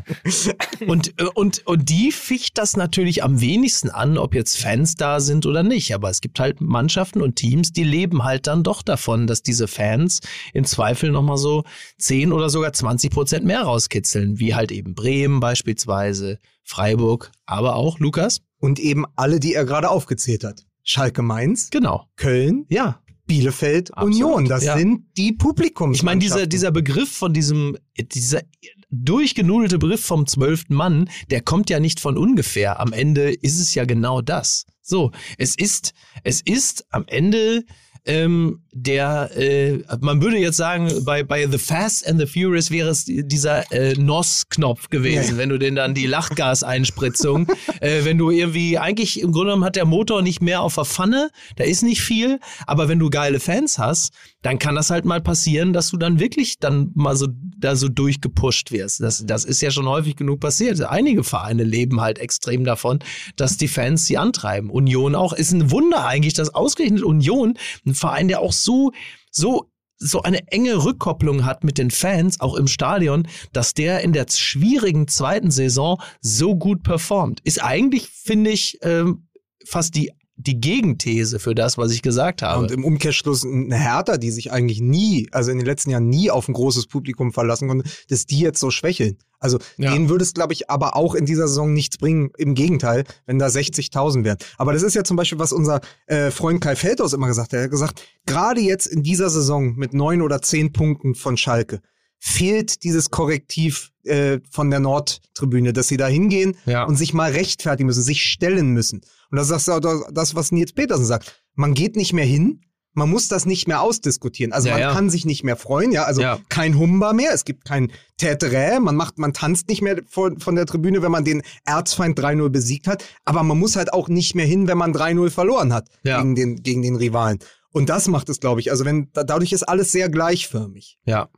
und, äh, und, und die ficht das natürlich am wenigsten an, ob jetzt Fans da sind oder nicht. Aber es gibt halt Mannschaften und Teams, die leben halt dann doch davon, dass diese Fans im Zweifel nochmal so 10 oder sogar 20 Prozent mehr rauskitzeln, wie halt eben Bremen beispielsweise, Freiburg, aber auch Lukas. Und eben alle, die er gerade aufgezählt hat. Schalke Mainz, Genau. Köln, Ja, Bielefeld, Absolut, Union. Das ja. sind die Publikums. Ich meine, dieser, dieser Begriff von diesem, dieser durchgenudelte Begriff vom zwölften Mann, der kommt ja nicht von ungefähr. Am Ende ist es ja genau das. So, es ist, es ist am Ende ähm, der, äh, man würde jetzt sagen, bei, bei The Fast and the Furious wäre es dieser äh, NOS-Knopf gewesen, Ja. wenn du den dann die Lachgaseinspritzung, äh, wenn du irgendwie, eigentlich im Grunde genommen hat der Motor nicht mehr auf der Pfanne, da ist nicht viel, aber wenn du geile Fans hast, dann kann das halt mal passieren, dass du dann wirklich dann mal so da so durchgepusht wirst. Das, das ist ja schon häufig genug passiert. Einige Vereine leben halt extrem davon, dass die Fans sie antreiben. Union auch. Ist ein Wunder eigentlich, dass ausgerechnet Union, ein Verein, der auch so, so so eine enge Rückkopplung hat mit den Fans, auch im Stadion, dass der in der schwierigen zweiten Saison so gut performt. Ist eigentlich, finde ich, ähm, fast die, die Gegenthese für das, was ich gesagt habe. Und im Umkehrschluss eine Hertha, die sich eigentlich nie, also in den letzten Jahren nie auf ein großes Publikum verlassen konnte, dass die jetzt so schwächeln. Also Ja. denen würde es, glaube ich, aber auch in dieser Saison nichts bringen. Im Gegenteil, wenn da 60.000 wären. Aber das ist ja zum Beispiel, was unser äh, Freund Kai Feldhaus immer gesagt hat. Er hat gesagt, gerade jetzt in dieser Saison mit neun oder zehn Punkten von Schalke fehlt dieses Korrektiv äh, von der Nordtribüne, dass sie da hingehen Ja. und sich mal rechtfertigen müssen, sich stellen müssen. Und das ist auch das, was Nils Petersen sagt. Man geht nicht mehr hin, man muss das nicht mehr ausdiskutieren. Also Ja, man ja. kann sich nicht mehr freuen, ja. Also Ja. kein Humba mehr, es gibt kein Täterä, man macht, man tanzt nicht mehr von, von der Tribüne, wenn man den Erzfeind 3-0 besiegt hat. Aber man muss halt auch nicht mehr hin, wenn man 3-0 verloren hat Ja. gegen, den, gegen den Rivalen. Und das macht es, glaube ich. Also wenn da- dadurch ist alles sehr gleichförmig. ja.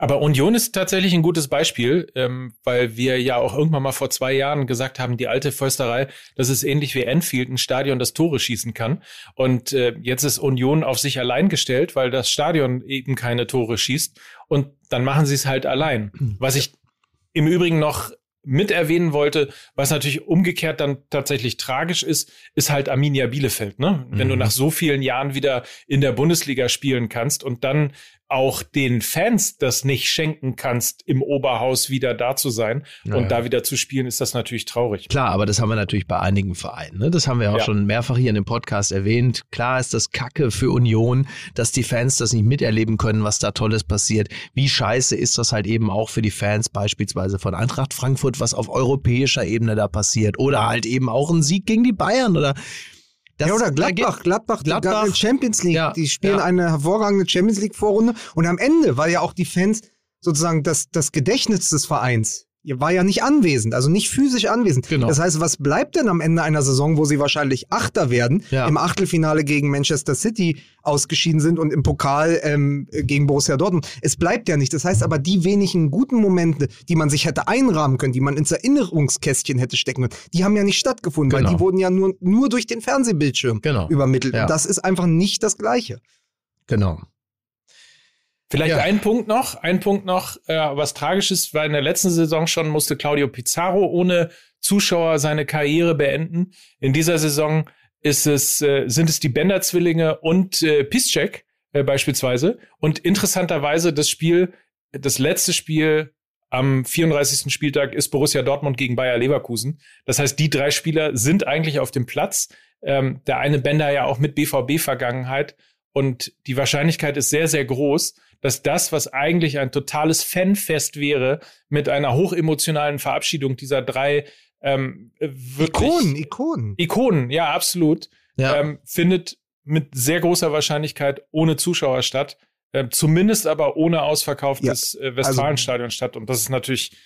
Aber Union ist tatsächlich ein gutes Beispiel, ähm, weil wir ja auch irgendwann mal vor zwei Jahren gesagt haben, die alte Försterei, das ist ähnlich wie Enfield, ein Stadion, das Tore schießen kann. Und äh, jetzt ist Union auf sich allein gestellt, weil das Stadion eben keine Tore schießt. Und dann machen sie es halt allein. Was ich im Übrigen noch mit erwähnen wollte, was natürlich umgekehrt dann tatsächlich tragisch ist, ist halt Arminia Bielefeld, ne? Wenn du Mhm. nach so vielen Jahren wieder in der Bundesliga spielen kannst und dann auch den Fans das nicht schenken kannst, im Oberhaus wieder da zu sein Ja, und da wieder zu spielen, ist das natürlich traurig. Klar, aber das haben wir natürlich bei einigen Vereinen. Ne? Das haben wir auch Ja. schon mehrfach hier in dem Podcast erwähnt. Klar ist das Kacke für Union, dass die Fans das nicht miterleben können, was da Tolles passiert. Wie scheiße ist das halt eben auch für die Fans beispielsweise von Eintracht Frankfurt, was auf europäischer Ebene da passiert. Oder halt eben auch ein Sieg gegen die Bayern oder das, ja, oder Gladbach, Gladbach, Gladbach. Gladbach Champions League. Ja, Die spielen ja. eine hervorragende Champions League Vorrunde. Und am Ende war ja auch die Fans sozusagen das, das Gedächtnis des Vereins. Ihr war ja nicht anwesend, also nicht physisch anwesend. Genau. Das heißt, was bleibt denn am Ende einer Saison, wo sie wahrscheinlich Achter werden, Ja. im Achtelfinale gegen Manchester City ausgeschieden sind und im Pokal ähm, gegen Borussia Dortmund? Es bleibt ja nicht. Das heißt aber, die wenigen guten Momente, die man sich hätte einrahmen können, die man ins Erinnerungskästchen hätte stecken können, die haben ja nicht stattgefunden, Genau. weil die wurden ja nur, nur durch den Fernsehbildschirm Genau. übermittelt. Ja. Und das ist einfach nicht das Gleiche. Genau. Vielleicht Ja. ein Punkt noch, ein Punkt noch, äh, was tragisch ist, weil in der letzten Saison schon musste Claudio Pizarro ohne Zuschauer seine Karriere beenden. In dieser Saison ist es, äh, sind es die Bender-Zwillinge und äh, Piszczek äh, beispielsweise. Und interessanterweise das Spiel, das letzte Spiel am 34. Spieltag ist Borussia Dortmund gegen Bayer Leverkusen. Das heißt, die drei Spieler sind eigentlich auf dem Platz. Ähm, der eine Bender ja auch mit BVB-Vergangenheit. Und die Wahrscheinlichkeit ist sehr, sehr groß, dass das, was eigentlich ein totales Fanfest wäre, mit einer hochemotionalen Verabschiedung dieser drei ähm, wirklich Ikonen, Ikonen. Ikonen, ja, absolut, Ja. ähm, findet mit sehr großer Wahrscheinlichkeit ohne Zuschauer statt. Ähm, zumindest aber ohne Ausverkauf Ja, des äh, Westfalenstadions statt. Und das ist natürlich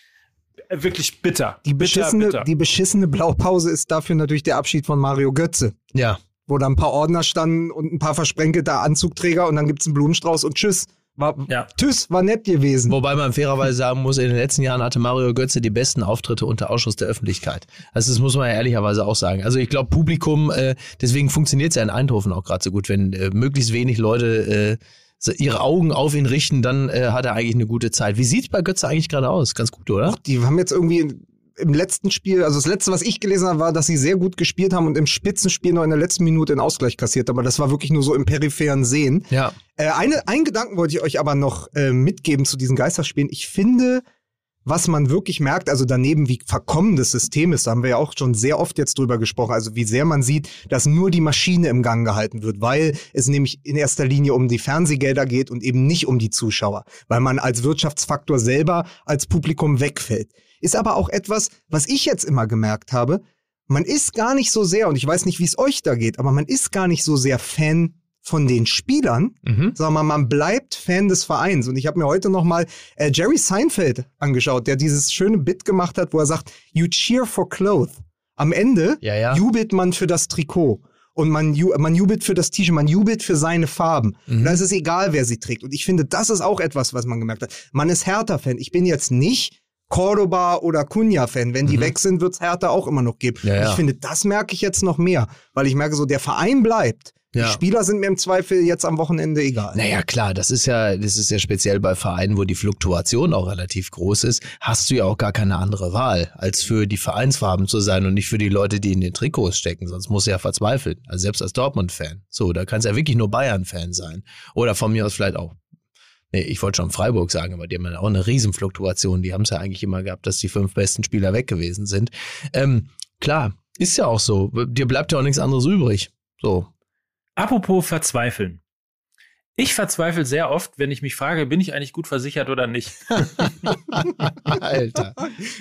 äh, wirklich bitter. Die beschissene, bitter, bitter. die beschissene Blaupause ist dafür natürlich der Abschied von Mario Götze, Ja. wo da ein paar Ordner standen und ein paar versprenkelte Anzugträger und dann gibt's einen Blumenstrauß und tschüss. War, Ja. Tschüss, war nett gewesen. Wobei man fairerweise sagen muss, in den letzten Jahren hatte Mario Götze die besten Auftritte unter Ausschuss der Öffentlichkeit. Also das muss man ja ehrlicherweise auch sagen. Also ich glaube, Publikum, äh, deswegen funktioniert es ja in Eindhoven auch gerade so gut, wenn äh, möglichst wenig Leute äh, ihre Augen auf ihn richten, dann äh, hat er eigentlich eine gute Zeit. Wie sieht's bei Götze eigentlich gerade aus? Ganz gut, oder? Die haben jetzt irgendwie im letzten Spiel, also das letzte, was ich gelesen habe, war, dass sie sehr gut gespielt haben und im Spitzenspiel noch in der letzten Minute einen Ausgleich kassiert. Aber das war wirklich nur so im peripheren Sehen. Ja. Äh, eine, einen Gedanken wollte ich euch aber noch äh, mitgeben zu diesen Geisterspielen. Ich finde, was man wirklich merkt, also daneben, wie verkommen das System ist, da haben wir ja auch schon sehr oft jetzt drüber gesprochen, also wie sehr man sieht, dass nur die Maschine im Gang gehalten wird, weil es nämlich in erster Linie um die Fernsehgelder geht und eben nicht um die Zuschauer, weil man als Wirtschaftsfaktor selber als Publikum wegfällt. Ist aber auch etwas, was ich jetzt immer gemerkt habe, man ist gar nicht so sehr, und ich weiß nicht, wie es euch da geht, aber man ist gar nicht so sehr Fan von den Spielern, Mhm. Sag mal, man bleibt Fan des Vereins. Und ich habe mir heute noch mal äh, Jerry Seinfeld angeschaut, der dieses schöne Bit gemacht hat, wo er sagt, you cheer for clothes. Am Ende Ja, ja. jubelt man für das Trikot. Und man, ju man jubelt für das T-Shirt, man jubelt für seine Farben. Mhm. Und da ist es egal, wer sie trägt. Und ich finde, das ist auch etwas, was man gemerkt hat. Man ist Hertha-Fan. Ich bin jetzt nicht Cordoba oder Cunha-Fan. Wenn die Mhm. weg sind, wird's Hertha auch immer noch geben. Ja, ja. ich finde, das merke ich jetzt noch mehr. Weil ich merke so, der Verein bleibt. Ja. Die Spieler sind mir im Zweifel jetzt am Wochenende egal. Naja, klar, das ist ja, das ist ja speziell bei Vereinen, wo die Fluktuation auch relativ groß ist, hast du ja auch gar keine andere Wahl, als für die Vereinsfarben zu sein und nicht für die Leute, die in den Trikots stecken. Sonst musst du ja verzweifeln. Also selbst als Dortmund-Fan. So, da kannst du ja wirklich nur Bayern-Fan sein. Oder von mir aus vielleicht auch. Nee, ich wollte schon Freiburg sagen, aber die haben ja auch eine Riesenfluktuation. Die haben es ja eigentlich immer gehabt, dass die fünf besten Spieler weg gewesen sind. Ähm, klar, ist ja auch so. Dir bleibt ja auch nichts anderes übrig. So. Apropos verzweifeln. Ich verzweifle sehr oft, wenn ich mich frage, bin ich eigentlich gut versichert oder nicht? Alter.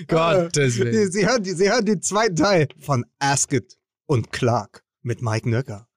Gottes Sie, Willen. Sie, hören, die- Sie hören den zweiten Teil von Ask It und Clark mit Mike Nöcker.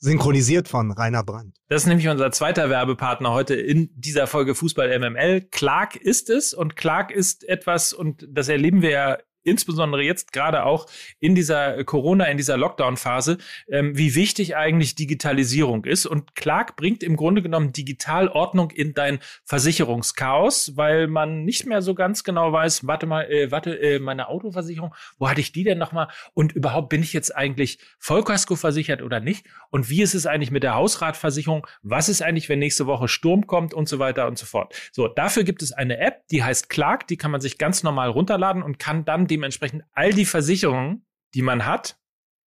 Synchronisiert von Rainer Brandt. Das ist nämlich unser zweiter Werbepartner heute in dieser Folge Fußball MML. Clark ist es und Clark ist etwas, und das erleben wir ja insbesondere jetzt gerade auch in dieser Corona, in dieser Lockdown-Phase, ähm, wie wichtig eigentlich Digitalisierung ist. Und Clark bringt im Grunde genommen Digitalordnung in dein Versicherungschaos, weil man nicht mehr so ganz genau weiß, warte mal, äh, warte, äh, meine Autoversicherung, wo hatte ich die denn nochmal? Und überhaupt bin ich jetzt eigentlich Vollkasko versichert oder nicht? Und wie ist es eigentlich mit der Hausratversicherung? Was ist eigentlich, wenn nächste Woche Sturm kommt und so weiter und so fort? So, dafür gibt es eine App, die heißt Clark, die kann man sich ganz normal runterladen und kann dann dementsprechend all die Versicherungen, die man hat,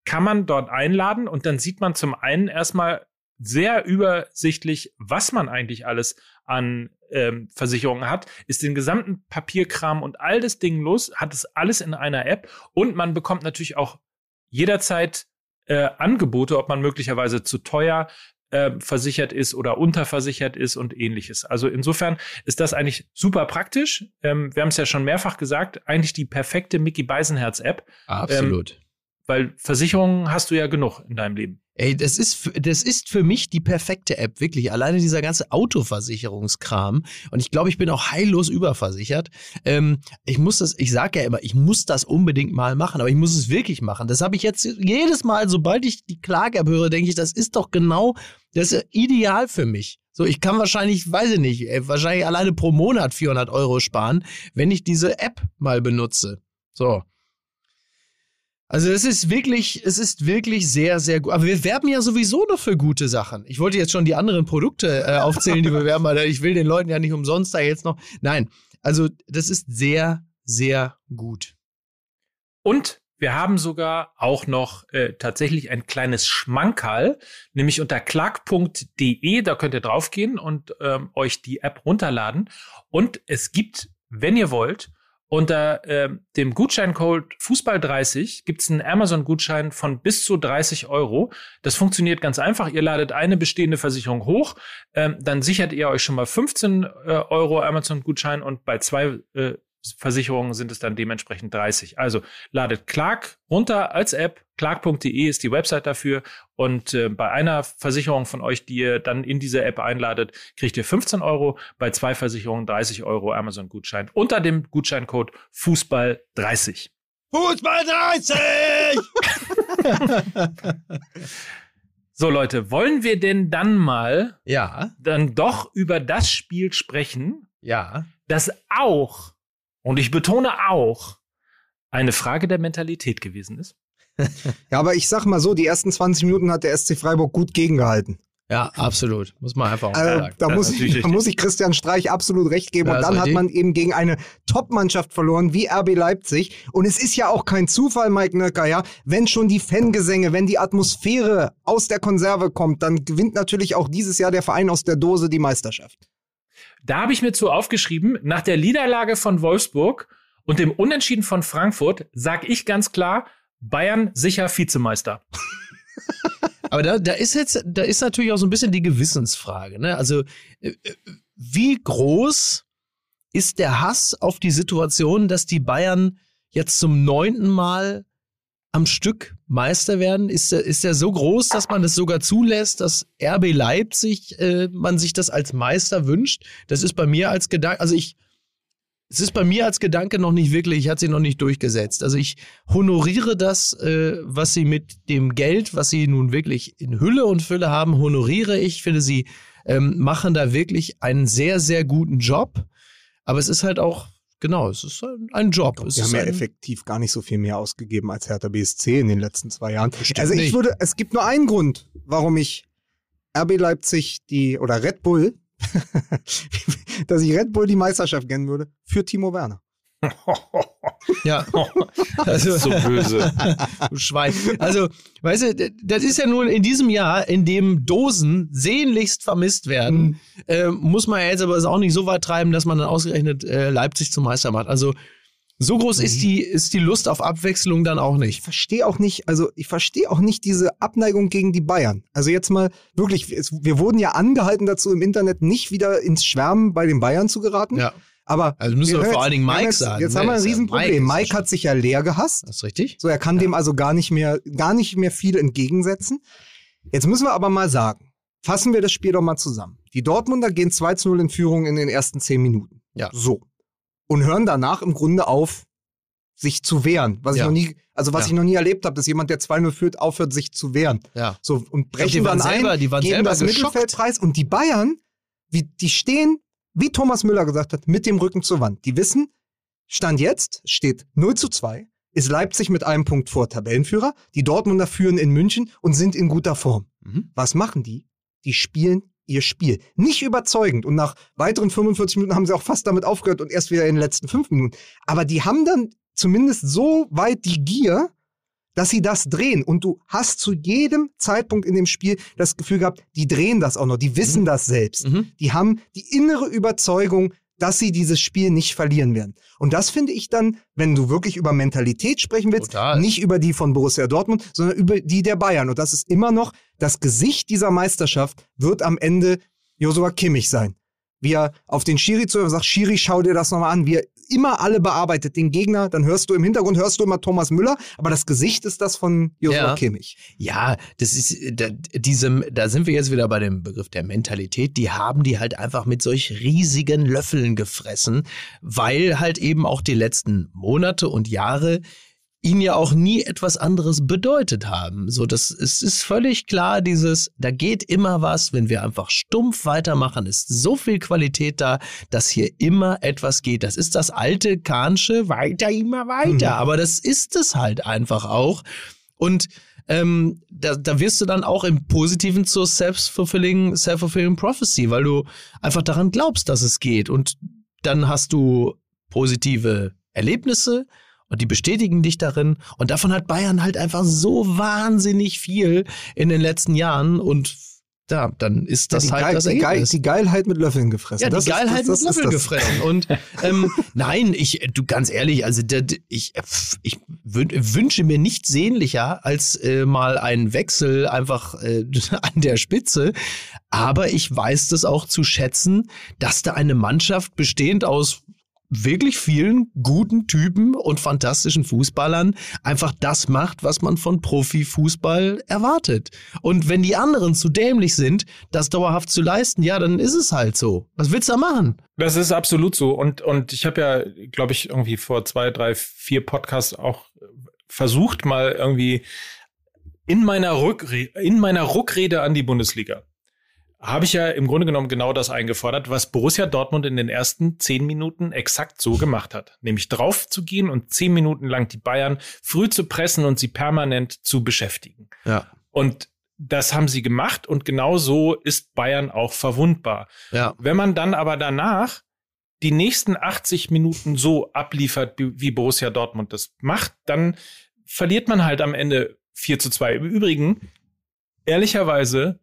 kann man dort einladen und dann sieht man zum einen erstmal sehr übersichtlich, was man eigentlich alles an ähm, Versicherungen hat, ist den gesamten Papierkram und all das Ding los, hat es alles in einer App und man bekommt natürlich auch jederzeit äh, Angebote, ob man möglicherweise zu teuer äh, versichert ist oder unterversichert ist und ähnliches. Also insofern ist das eigentlich super praktisch. Ähm, wir haben es ja schon mehrfach gesagt, eigentlich die perfekte Mickey Beisenherz App, Absolut. weil Versicherungen hast du ja genug in deinem Leben. Ey, das ist, das ist für mich die perfekte App, wirklich. Alleine dieser ganze Autoversicherungskram. Und ich glaube, ich bin auch heillos überversichert. Ähm, ich muss das, ich sage ja immer, ich muss das unbedingt mal machen, aber ich muss es wirklich machen. Das habe ich jetzt jedes Mal, sobald ich die Klage abhöre, denke ich, das ist doch genau, das ist ideal für mich. So, ich kann wahrscheinlich, weiß ich nicht, ey, wahrscheinlich alleine pro Monat 400 Euro sparen, wenn ich diese App mal benutze. So. Also es ist wirklich, es ist wirklich sehr, sehr gut. Aber wir werben ja sowieso noch für gute Sachen. Ich wollte jetzt schon die anderen Produkte äh, aufzählen, die wir werben, aber ich will den Leuten ja nicht umsonst da jetzt noch. Nein, also das ist sehr, sehr gut. Und wir haben sogar auch noch äh, tatsächlich ein kleines Schmankerl, nämlich unter clark.de, da könnt ihr draufgehen und ähm, euch die App runterladen. Und es gibt, wenn ihr wollt, unter ähm, dem Gutscheincode Fußball30 gibt es einen Amazon-Gutschein von bis zu 30 Euro. Das funktioniert ganz einfach. Ihr ladet eine bestehende Versicherung hoch, ähm, dann sichert ihr euch schon mal 15 äh, Euro Amazon-Gutschein und bei zwei äh, Versicherungen sind es dann dementsprechend 30. Also ladet Clark runter als App. Clark.de ist die Website dafür. Und äh, bei einer Versicherung von euch, die ihr dann in diese App einladet, kriegt ihr 15 Euro. Bei zwei Versicherungen 30 Euro Amazon-Gutschein unter dem Gutscheincode Fußball30. Fußball 30! So, Leute, wollen wir denn dann mal Ja, dann doch über das Spiel sprechen, ja. das auch, und ich betone auch, eine Frage der Mentalität gewesen ist? Ja, aber ich sag mal so, die ersten 20 Minuten hat der SC Freiburg gut gegengehalten. Ja, absolut. Muss man einfach auch Also, sagen. da, das muss ich, da muss ich Christian Streich absolut recht geben. Ja, und dann hat man eben gegen eine Top-Mannschaft verloren, wie RB Leipzig. Und es ist ja auch kein Zufall, Mike Nöcker, ja. Wenn schon die Fangesänge, wenn die Atmosphäre aus der Konserve kommt, dann gewinnt natürlich auch dieses Jahr der Verein aus der Dose die Meisterschaft. Da habe ich mir zu aufgeschrieben, nach der Niederlage von Wolfsburg und dem Unentschieden von Frankfurt sag ich ganz klar, Bayern sicher Vizemeister. Aber da, da ist jetzt, da ist natürlich auch so ein bisschen die Gewissensfrage. Ne? Also, äh, äh, wie groß ist der Hass auf die Situation, dass die Bayern jetzt zum neunten Mal am Stück Meister werden? Ist der, ist der so groß, dass man es sogar zulässt, dass RB Leipzig, äh, man sich das als Meister wünscht? Das ist bei mir als Gedanke, also ich, es ist bei mir als Gedanke noch nicht wirklich, hat sich noch nicht durchgesetzt. Also ich honoriere das, äh, was sie mit dem Geld, was sie nun wirklich in Hülle und Fülle haben, honoriere ich. Finde, sie ähm, machen da wirklich einen sehr, sehr guten Job. Aber es ist halt auch, genau, es ist ein, ein Job. es Sie ist haben ja effektiv gar nicht so viel mehr ausgegeben als Hertha BSC in den letzten zwei Jahren. Bestimmt Also ich nicht. würde, es gibt nur einen Grund, warum ich RB Leipzig die oder Red Bull, dass ich Red Bull die Meisterschaft gönnen würde für Timo Werner. Ja, Das ist so böse. du Schwein. Also, weißt du, das ist ja nun in diesem Jahr, in dem Dosen sehnlichst vermisst werden, äh, muss man ja jetzt aber es auch nicht so weit treiben, dass man dann ausgerechnet äh, Leipzig zum Meister macht. Also, so groß ist die, ist die Lust auf Abwechslung dann auch Ich nicht. verstehe auch nicht, also ich verstehe auch nicht diese Abneigung gegen die Bayern. Also jetzt mal wirklich, es, wir wurden ja angehalten dazu im Internet nicht wieder ins Schwärmen bei den Bayern zu geraten. Ja, Aber also müssen wir hören vor allen Dingen wir Mike jetzt, sagen. Jetzt haben wir ein ja- Riesenproblem. Mike, ja hat sich ja leer gehasst. Das ist richtig? So, er kann dem also gar nicht mehr, gar nicht mehr viel entgegensetzen. Jetzt müssen wir aber mal sagen, fassen wir das Spiel doch mal zusammen. Die Dortmunder gehen 2 zu 0 in Führung in den ersten 10 Minuten. Ja. So. Und hören danach im Grunde auf, sich zu wehren. Was Ja. ich noch nie, also was Ja. ich noch nie erlebt habe, dass jemand, der 2-0 führt, aufhört, sich zu wehren. Ja. So, und brechen dann selber- ein, geben das geschockt. Mittelfeldpreis und die Bayern, wie, die stehen, wie Thomas Müller gesagt hat, mit dem Rücken zur Wand. Die wissen, Stand jetzt steht 0 zu 2, ist Leipzig mit einem Punkt vor Tabellenführer, die Dortmunder führen in München und sind in guter Form. Mhm. Was machen die? Die spielen ihr Spiel. Nicht überzeugend. Und nach weiteren 45 Minuten haben sie auch fast damit aufgehört und erst wieder in den letzten fünf Minuten. Aber die haben dann zumindest so weit die Gier, dass sie das drehen. Und du hast zu jedem Zeitpunkt in dem Spiel das Gefühl gehabt, die drehen das auch noch. Die wissen das selbst. Mhm. Die haben die innere Überzeugung, dass sie dieses Spiel nicht verlieren werden. Und das finde ich dann, wenn du wirklich über Mentalität sprechen willst, Total. nicht über die von Borussia Dortmund, sondern über die der Bayern. Und das ist immer noch das Gesicht dieser Meisterschaft wird am Ende Josua Kimmich sein. Wie er auf den Schiri zu sagt, Schiri, schau dir das nochmal an, wie er immer alle bearbeitet, den Gegner, dann hörst du im Hintergrund, hörst du immer Thomas Müller, aber das Gesicht ist das von Josua Ja. Kimmich. Ja, das ist da, diesem, da sind wir jetzt wieder bei dem Begriff der Mentalität. Die haben die halt einfach mit solch riesigen Löffeln gefressen, weil halt eben auch die letzten Monate und Jahre ihnen ja auch nie etwas anderes bedeutet haben. So, das es ist völlig klar, dieses, da geht immer was, wenn wir einfach stumpf weitermachen, ist so viel Qualität da, dass hier immer etwas geht. Das ist das alte Kahnsche, weiter, immer weiter. Mhm. Aber das ist es halt einfach auch. Und ähm, da, da wirst du dann auch im Positiven zur self-fulfilling, self-fulfilling prophecy, weil du einfach daran glaubst, dass es geht. Und dann hast du positive Erlebnisse und die bestätigen dich darin. Und davon hat Bayern halt einfach so wahnsinnig viel in den letzten Jahren. Und ja, dann ist das die, halt Geil, das die, Geil, Ergebnis. die Geilheit mit Löffeln gefressen. Ja, die Das ist- Geilheit das- mit das ist Löffel das. gefressen. Und ähm, nein, ich, du ganz ehrlich, also der- ich, ich wün- wünsche mir nichts sehnlicher als äh, mal einen Wechsel einfach äh, an der Spitze. Aber ich weiß das auch zu schätzen, dass da eine Mannschaft bestehend aus wirklich vielen guten Typen und fantastischen Fußballern einfach das macht, was man von Profifußball erwartet. Und wenn die anderen zu dämlich sind, das dauerhaft zu leisten, ja, dann ist es halt so. Was willst du da machen? Das ist absolut so. Und, und ich habe ja, glaube ich, irgendwie vor zwei, drei, vier Podcasts auch versucht, mal irgendwie in meiner, Rückre in meiner Ruckrede an die Bundesliga habe ich ja im Grunde genommen genau das eingefordert, was Borussia Dortmund in den ersten zehn Minuten exakt so gemacht hat. Nämlich drauf zu gehen und zehn Minuten lang die Bayern früh zu pressen und sie permanent zu beschäftigen. Ja. Und das haben sie gemacht und genau so ist Bayern auch verwundbar. Ja. Wenn man dann aber danach die nächsten 80 Minuten so abliefert, wie Borussia Dortmund das macht, dann verliert man halt am Ende 4 zu 2. Im Übrigen, ehrlicherweise,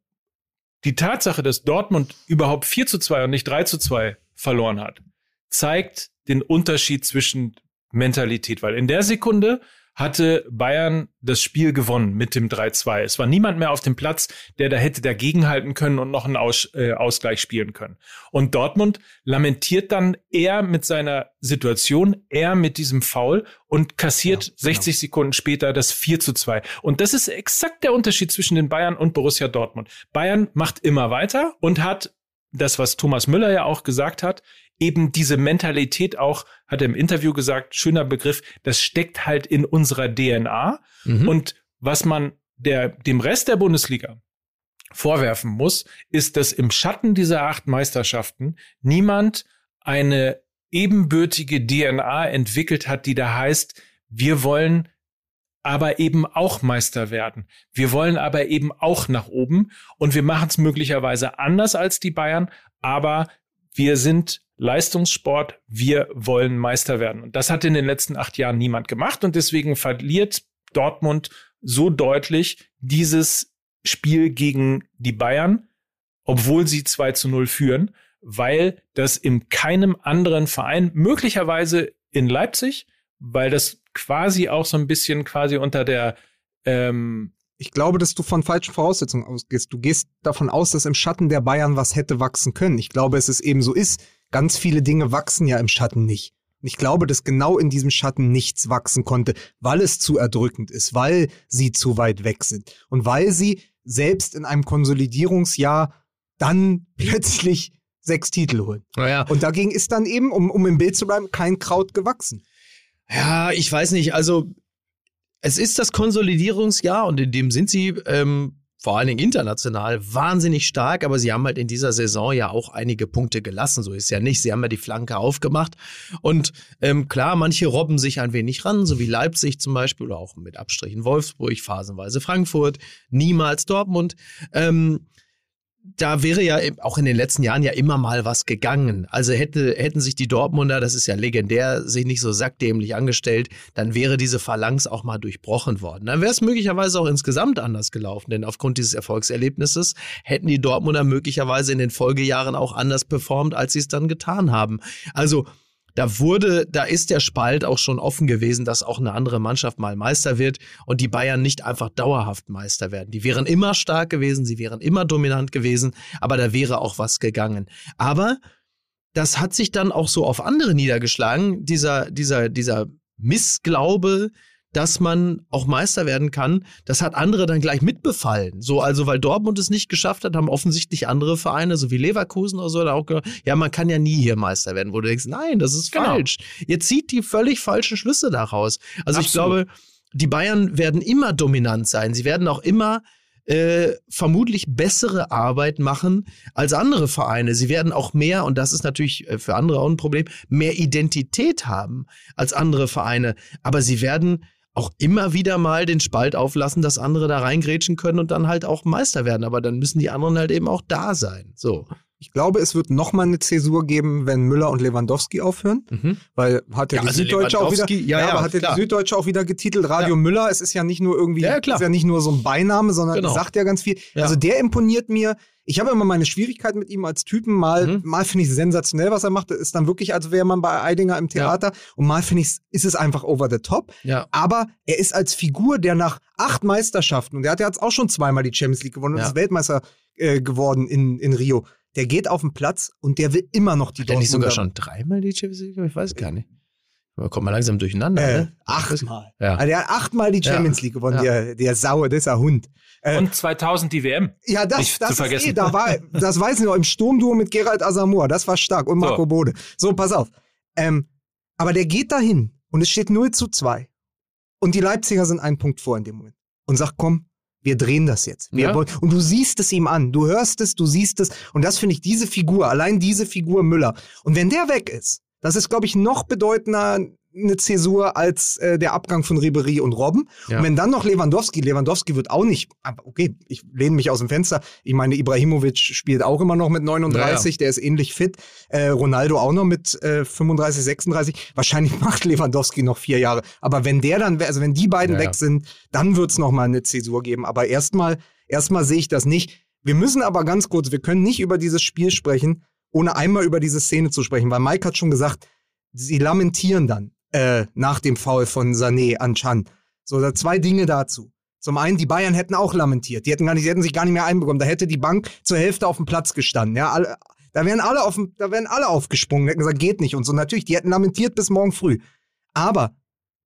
die Tatsache, dass Dortmund überhaupt 4 zu 2 und nicht 3 zu 2 verloren hat, zeigt den Unterschied zwischen Mentalität, weil in der Sekunde hatte Bayern das Spiel gewonnen mit dem 3-2. Es war niemand mehr auf dem Platz, der da hätte dagegenhalten können und noch einen Aus, äh, Ausgleich spielen können. Und Dortmund lamentiert dann eher mit seiner Situation, eher mit diesem Foul und kassiert ja, genau. 60 Sekunden später das 4 zu 2. Und das ist exakt der Unterschied zwischen den Bayern und Borussia Dortmund. Bayern macht immer weiter und hat das, was Thomas Müller ja auch gesagt hat, eben diese Mentalität auch, hat er im Interview gesagt, schöner Begriff, das steckt halt in unserer DNA. Mhm. Und was man der, dem Rest der Bundesliga vorwerfen muss, ist, dass im Schatten dieser acht Meisterschaften niemand eine ebenbürtige DNA entwickelt hat, die da heißt, wir wollen aber eben auch Meister werden. Wir wollen aber eben auch nach oben und wir machen es möglicherweise anders als die Bayern, aber wir sind Leistungssport, wir wollen Meister werden. Und das hat in den letzten acht Jahren niemand gemacht und deswegen verliert Dortmund so deutlich dieses Spiel gegen die Bayern, obwohl sie 2 zu 0 führen, weil das in keinem anderen Verein, möglicherweise in Leipzig, weil das quasi auch so ein bisschen quasi unter der ähm, ich glaube, dass du von falschen Voraussetzungen ausgehst. Du gehst davon aus, dass im Schatten der Bayern was hätte wachsen können. Ich glaube, es ist eben so ist. Ganz viele Dinge wachsen ja im Schatten nicht. Und ich glaube, dass genau in diesem Schatten nichts wachsen konnte, weil es zu erdrückend ist, weil sie zu weit weg sind und weil sie selbst in einem Konsolidierungsjahr dann plötzlich sechs Titel holen. Naja. Und dagegen ist dann eben, um, um im Bild zu bleiben, kein Kraut gewachsen. Ja, ich weiß nicht. Also es ist das Konsolidierungsjahr und in dem sind sie ähm, vor allen Dingen international wahnsinnig stark, aber sie haben halt in dieser Saison ja auch einige Punkte gelassen. So ist ja nicht. Sie haben ja die Flanke aufgemacht. Und ähm, klar, manche robben sich ein wenig ran, so wie Leipzig zum Beispiel oder auch mit Abstrichen Wolfsburg, phasenweise Frankfurt, niemals Dortmund. Ähm, da wäre ja auch in den letzten Jahren ja immer mal was gegangen. Also hätte, hätten sich die Dortmunder, das ist ja legendär, sich nicht so sackdämlich angestellt, dann wäre diese Phalanx auch mal durchbrochen worden. Dann wäre es möglicherweise auch insgesamt anders gelaufen, denn aufgrund dieses Erfolgserlebnisses hätten die Dortmunder möglicherweise in den Folgejahren auch anders performt, als sie es dann getan haben. Also da wurde, da ist der Spalt auch schon offen gewesen, dass auch eine andere Mannschaft mal Meister wird und die Bayern nicht einfach dauerhaft Meister werden. Die wären immer stark gewesen, sie wären immer dominant gewesen, aber da wäre auch was gegangen. Aber das hat sich dann auch so auf andere niedergeschlagen, dieser, dieser, dieser Missglaube, dass man auch Meister werden kann, das hat andere dann gleich mitbefallen. So, also weil Dortmund es nicht geschafft hat, haben offensichtlich andere Vereine, so wie Leverkusen oder so, da auch gesagt, ja, man kann ja nie hier Meister werden, wo du denkst, nein, das ist genau. falsch. Ihr zieht die völlig falschen Schlüsse daraus. Also Absolut. ich glaube, die Bayern werden immer dominant sein. Sie werden auch immer äh, vermutlich bessere Arbeit machen als andere Vereine. Sie werden auch mehr, und das ist natürlich äh, für andere auch ein Problem, mehr Identität haben als andere Vereine. Aber sie werden auch immer wieder mal den Spalt auflassen, dass andere da reingrätschen können und dann halt auch Meister werden. Aber dann müssen die anderen halt eben auch da sein. So. Ich glaube, es wird noch mal eine Zäsur geben, wenn Müller und Lewandowski aufhören, mhm. weil hat ja, ja die also Süddeutsche auch wieder, ja, ja, aber hat ja die Süddeutsche auch wieder getitelt Radio Müller. Es ist ja nicht nur irgendwie, ja, klar. ist ja nicht nur so ein Beiname, sondern genau. sagt ja ganz viel. Also der imponiert mir. Ich habe immer meine Schwierigkeiten mit ihm als Typen. Mal, mhm. mal finde ich sensationell, was er macht. Ist dann wirklich, als wäre man bei Eidinger im Theater. Und mal finde ich, ist es einfach over the top. Ja. Aber er ist als Figur, der nach acht Meisterschaften, und der hat ja jetzt auch schon zweimal die Champions League gewonnen und ist Weltmeister äh, geworden in, in Rio der geht auf den Platz und der will immer noch die Hat der nicht sogar schon dreimal die Champions League? Ich weiß gar nicht. Man kommt mal langsam durcheinander, äh, ne? Achtmal. Ja. Also der hat achtmal die Champions ja. League gewonnen, ja. der, der Sauer, das ist ein Hund. Äh, und 2000 die WM. Ja, das, nicht das zu vergessen. Eh, da war, das weiß ich noch, im Sturmduo mit Gerald Asamoah, das war stark und Marco so. Bode. So, pass auf. Ähm, aber der geht dahin und es steht 0 zu 2. Und die Leipziger sind einen Punkt vor in dem Moment. Und sagt, komm, wir drehen das jetzt. Wir Ja. wollen, und du siehst es ihm an, du hörst es, du siehst es. Und das finde ich, diese Figur, allein diese Figur Müller. Und wenn der weg ist, das ist, glaube ich, noch bedeutender eine Zäsur als äh, der Abgang von Ribery und Robben. Ja. Und wenn dann noch Lewandowski, Lewandowski wird auch nicht, okay, ich lehne mich aus dem Fenster. Ich meine, Ibrahimovic spielt auch immer noch mit 39, der ist ähnlich fit. Äh, Ronaldo auch noch mit äh, 35, 36. Wahrscheinlich macht Lewandowski noch vier Jahre. Aber wenn der dann, also wenn die beiden Ja, weg sind, dann wird's noch mal eine Zäsur geben. Aber erstmal, erstmal sehe ich das nicht. Wir müssen aber ganz kurz, wir können nicht über dieses Spiel sprechen, ohne einmal über diese Szene zu sprechen, weil Mike hat schon gesagt, sie lamentieren dann äh, nach dem Foul von Sané an Chan. So, da zwei Dinge dazu. Zum einen, die Bayern hätten auch lamentiert. Die hätten, gar nicht, die hätten sich gar nicht mehr einbekommen. Da hätte die Bank zur Hälfte auf dem Platz gestanden. Ja, alle, da wären alle auf da wären alle aufgesprungen, hätten gesagt, geht nicht und so. Natürlich, die hätten lamentiert bis morgen früh. Aber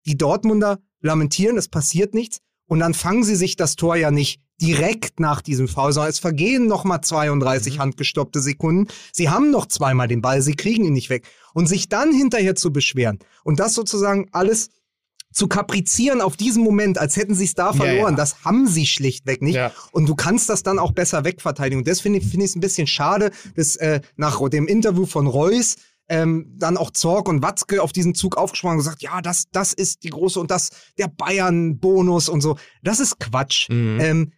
die Dortmunder lamentieren, es passiert nichts. Und dann fangen sie sich das Tor ja nicht direkt nach diesem Foul, sondern es vergehen noch mal 32 handgestoppte Sekunden. Sie haben noch zweimal den Ball, sie kriegen ihn nicht weg. Und sich dann hinterher zu beschweren und das sozusagen alles zu kaprizieren auf diesen Moment, als hätten sie es da verloren, ja. das haben sie schlichtweg nicht. Ja. Und du kannst das dann auch besser wegverteidigen. Und das finde ich, finde ich ein bisschen schade, dass äh, nach dem Interview von Reus ähm, dann auch Zorg und Watzke auf diesen Zug aufgesprungen und gesagt, ja, das, das ist die große und das der Bayern-Bonus und so. Das ist Quatsch. Mhm. Ähm,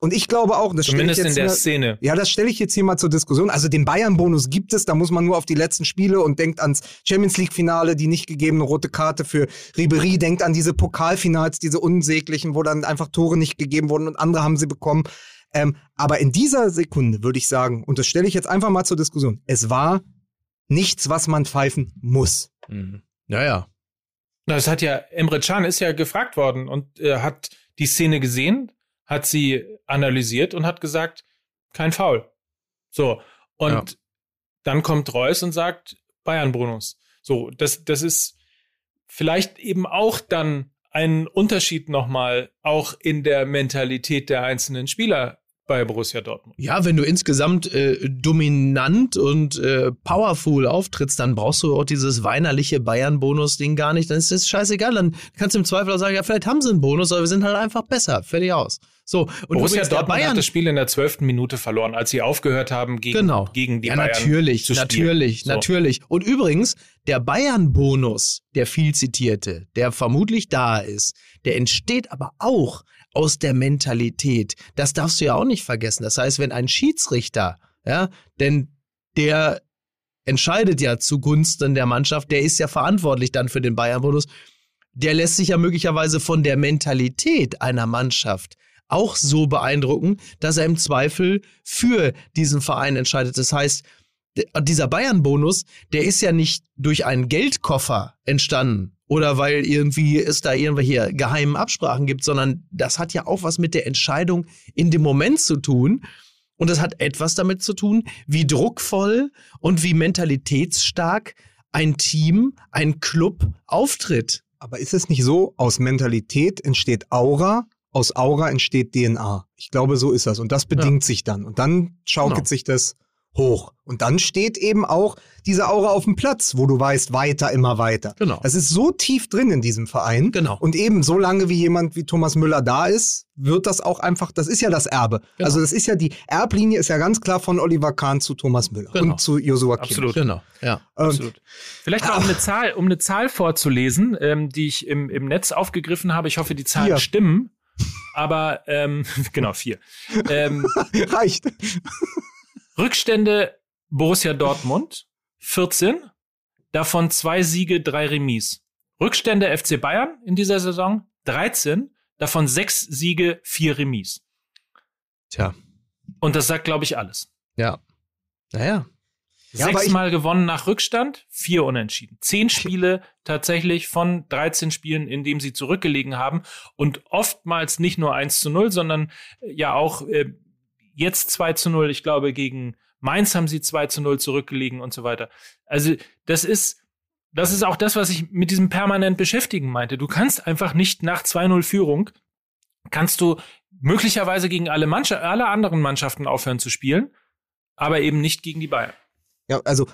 und ich glaube auch, das stelle ich Zumindest in jetzt der hier- Szene. ja, das stelle ich jetzt hier mal zur Diskussion. Also den Bayern-Bonus gibt es, da muss man nur auf die letzten Spiele und denkt ans Champions League-Finale, die nicht gegebene rote Karte für Ribery, denkt an diese Pokalfinals, diese unsäglichen, wo dann einfach Tore nicht gegeben wurden und andere haben sie bekommen. Ähm, aber in dieser Sekunde würde ich sagen, und das stelle ich jetzt einfach mal zur Diskussion, es war nichts, was man pfeifen muss. Mhm. Ja, ja. Na, Das hat ja, Emre Can ist ja gefragt worden und äh, hat die Szene gesehen, hat sie analysiert und hat gesagt, kein Foul. So. Und Ja. dann kommt Reus und sagt, Bayern-Bonus. So, das, das ist vielleicht eben auch dann ein Unterschied nochmal, auch in der Mentalität der einzelnen Spieler bei Borussia Dortmund. Ja, wenn du insgesamt äh, dominant und äh, powerful auftrittst, dann brauchst du auch dieses weinerliche Bayern-Bonus-Ding gar nicht. Dann ist das scheißegal. Dann kannst du im Zweifel auch sagen, ja, vielleicht haben sie einen Bonus, aber wir sind halt einfach besser. Fertig aus. So, und Borussia Dortmund hat das Spiel in der zwölften Minute verloren, als sie aufgehört haben, gegen, Genau. gegen die ja, Bayern natürlich, zu spielen. natürlich, So. natürlich. Und übrigens, der Bayern-Bonus, der viel zitierte, der vermutlich da ist, der entsteht aber auch aus der Mentalität. Das darfst du ja auch nicht vergessen. Das heißt, wenn ein Schiedsrichter, ja, denn der entscheidet ja zugunsten der Mannschaft, der ist ja verantwortlich dann für den Bayern-Bonus, der lässt sich ja möglicherweise von der Mentalität einer Mannschaft auch so beeindrucken, dass er im Zweifel für diesen Verein entscheidet. Das heißt, dieser Bayern-Bonus, der ist ja nicht durch einen Geldkoffer entstanden oder weil irgendwie es da irgendwelche geheimen Absprachen gibt, sondern das hat ja auch was mit der Entscheidung in dem Moment zu tun. Und das hat etwas damit zu tun, wie druckvoll und wie mentalitätsstark ein Team, ein Club auftritt. Aber ist es nicht so, aus Mentalität entsteht Aura, aus Aura entsteht DNA. Ich glaube, so ist das. Und das bedingt sich dann. Und dann schaukelt Genau. sich das hoch. Und dann steht eben auch diese Aura auf dem Platz, wo du weißt, weiter, immer weiter. Genau. Das ist so tief drin in diesem Verein. Genau. Und eben so lange wie jemand wie Thomas Müller da ist, wird das auch einfach, das ist ja das Erbe. Genau. Also das ist ja die Erblinie ist ja ganz klar von Oliver Kahn zu Thomas Müller Genau. und zu Josua Kimmich. Absolut. Genau, ja. Ähm, Absolut. Vielleicht mal um eine Zahl, um eine Zahl vorzulesen, ähm, die ich im, im Netz aufgegriffen habe. Ich hoffe, die Zahlen Vier. stimmen. Aber ähm, genau vier. Ähm, Reicht. Rückstände Borussia Dortmund 14, davon zwei Siege, drei Remis. Rückstände FC Bayern in dieser Saison 13, davon sechs Siege, vier Remis. Tja, Und das sagt, glaube ich, alles. ja. Naja. Ja, Sechsmal gewonnen nach Rückstand, vier Unentschieden. Zehn Spiele tatsächlich von 13 Spielen, in denen sie zurückgelegen haben. Und oftmals nicht nur 1 zu 0, sondern äh, ja auch äh, jetzt 2 zu 0. Ich glaube, gegen Mainz haben sie 2 zu 0 zurückgelegen und so weiter. Also das ist, das ist auch das, was ich mit diesem permanent beschäftigen meinte. Du kannst einfach nicht nach 2-0 Führung, kannst du möglicherweise gegen alle, Mannschaft, alle anderen Mannschaften aufhören zu spielen, aber eben nicht gegen die Bayern. Ja, also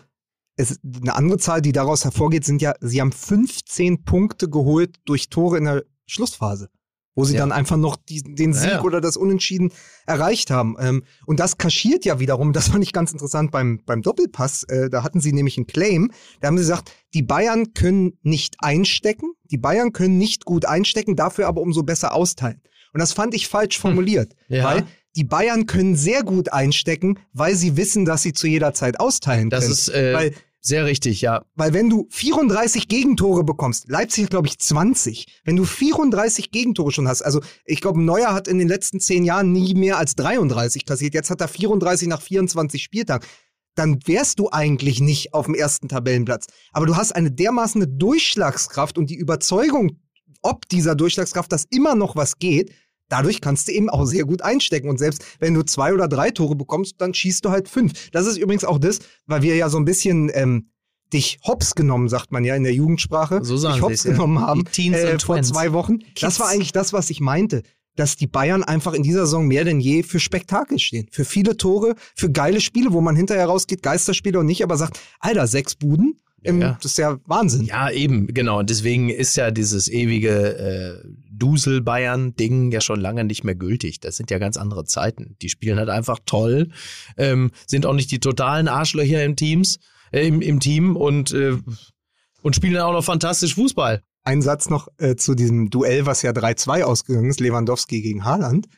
es, eine andere Zahl, die daraus hervorgeht, sind ja, sie haben 15 Punkte geholt durch Tore in der Schlussphase. wo sie Ja. dann einfach noch die, den Sieg Ja, ja. oder das Unentschieden erreicht haben. Ähm, und das kaschiert ja wiederum, das fand ich ganz interessant beim, beim Doppelpass, äh, da hatten sie nämlich einen Claim, da haben sie gesagt, die Bayern können nicht einstecken, die Bayern können nicht gut einstecken, dafür aber umso besser austeilen. Und das fand ich falsch formuliert, Hm. Weil die Bayern können sehr gut einstecken, weil sie wissen, dass sie zu jeder Zeit austeilen Das können. ist äh, weil sehr richtig, ja. weil wenn du 34 Gegentore bekommst, Leipzig glaube ich, 20. Wenn du 34 Gegentore schon hast, also ich glaube, Neuer hat in den letzten 10 Jahren nie mehr als 33 kassiert. Jetzt hat er 34 nach 24 Spieltagen. Dann wärst du eigentlich nicht auf dem ersten Tabellenplatz. Aber du hast eine dermaßen Durchschlagskraft und die Überzeugung, ob dieser Durchschlagskraft, dass immer noch was geht, dadurch kannst du eben auch sehr gut einstecken. Und selbst wenn du zwei oder drei Tore bekommst, dann schießt du halt fünf. Das ist übrigens auch das, weil wir ja so ein bisschen ähm, dich hops genommen, sagt man ja in der Jugendsprache, So sagen dich hops sie's, ja. genommen haben äh, vor zwei Wochen. Das war eigentlich das, was ich meinte. Dass die Bayern einfach in dieser Saison mehr denn je für Spektakel stehen. Für viele Tore, für geile Spiele, wo man hinterher rausgeht, Geisterspiele und nicht, aber sagt, Alter, sechs Buden, ähm, Ja. das ist ja Wahnsinn. Ja, eben, genau. Und deswegen ist ja dieses ewige äh, Dusel-Bayern-Ding ja schon lange nicht mehr gültig. Das sind ja ganz andere Zeiten. Die spielen halt einfach toll, ähm, sind auch nicht die totalen Arschlöcher im Teams, äh, im, im Team und, äh, und spielen auch noch fantastisch Fußball. Ein Satz noch äh, zu diesem Duell, was ja 3-2 ausgegangen ist, Lewandowski gegen Haaland.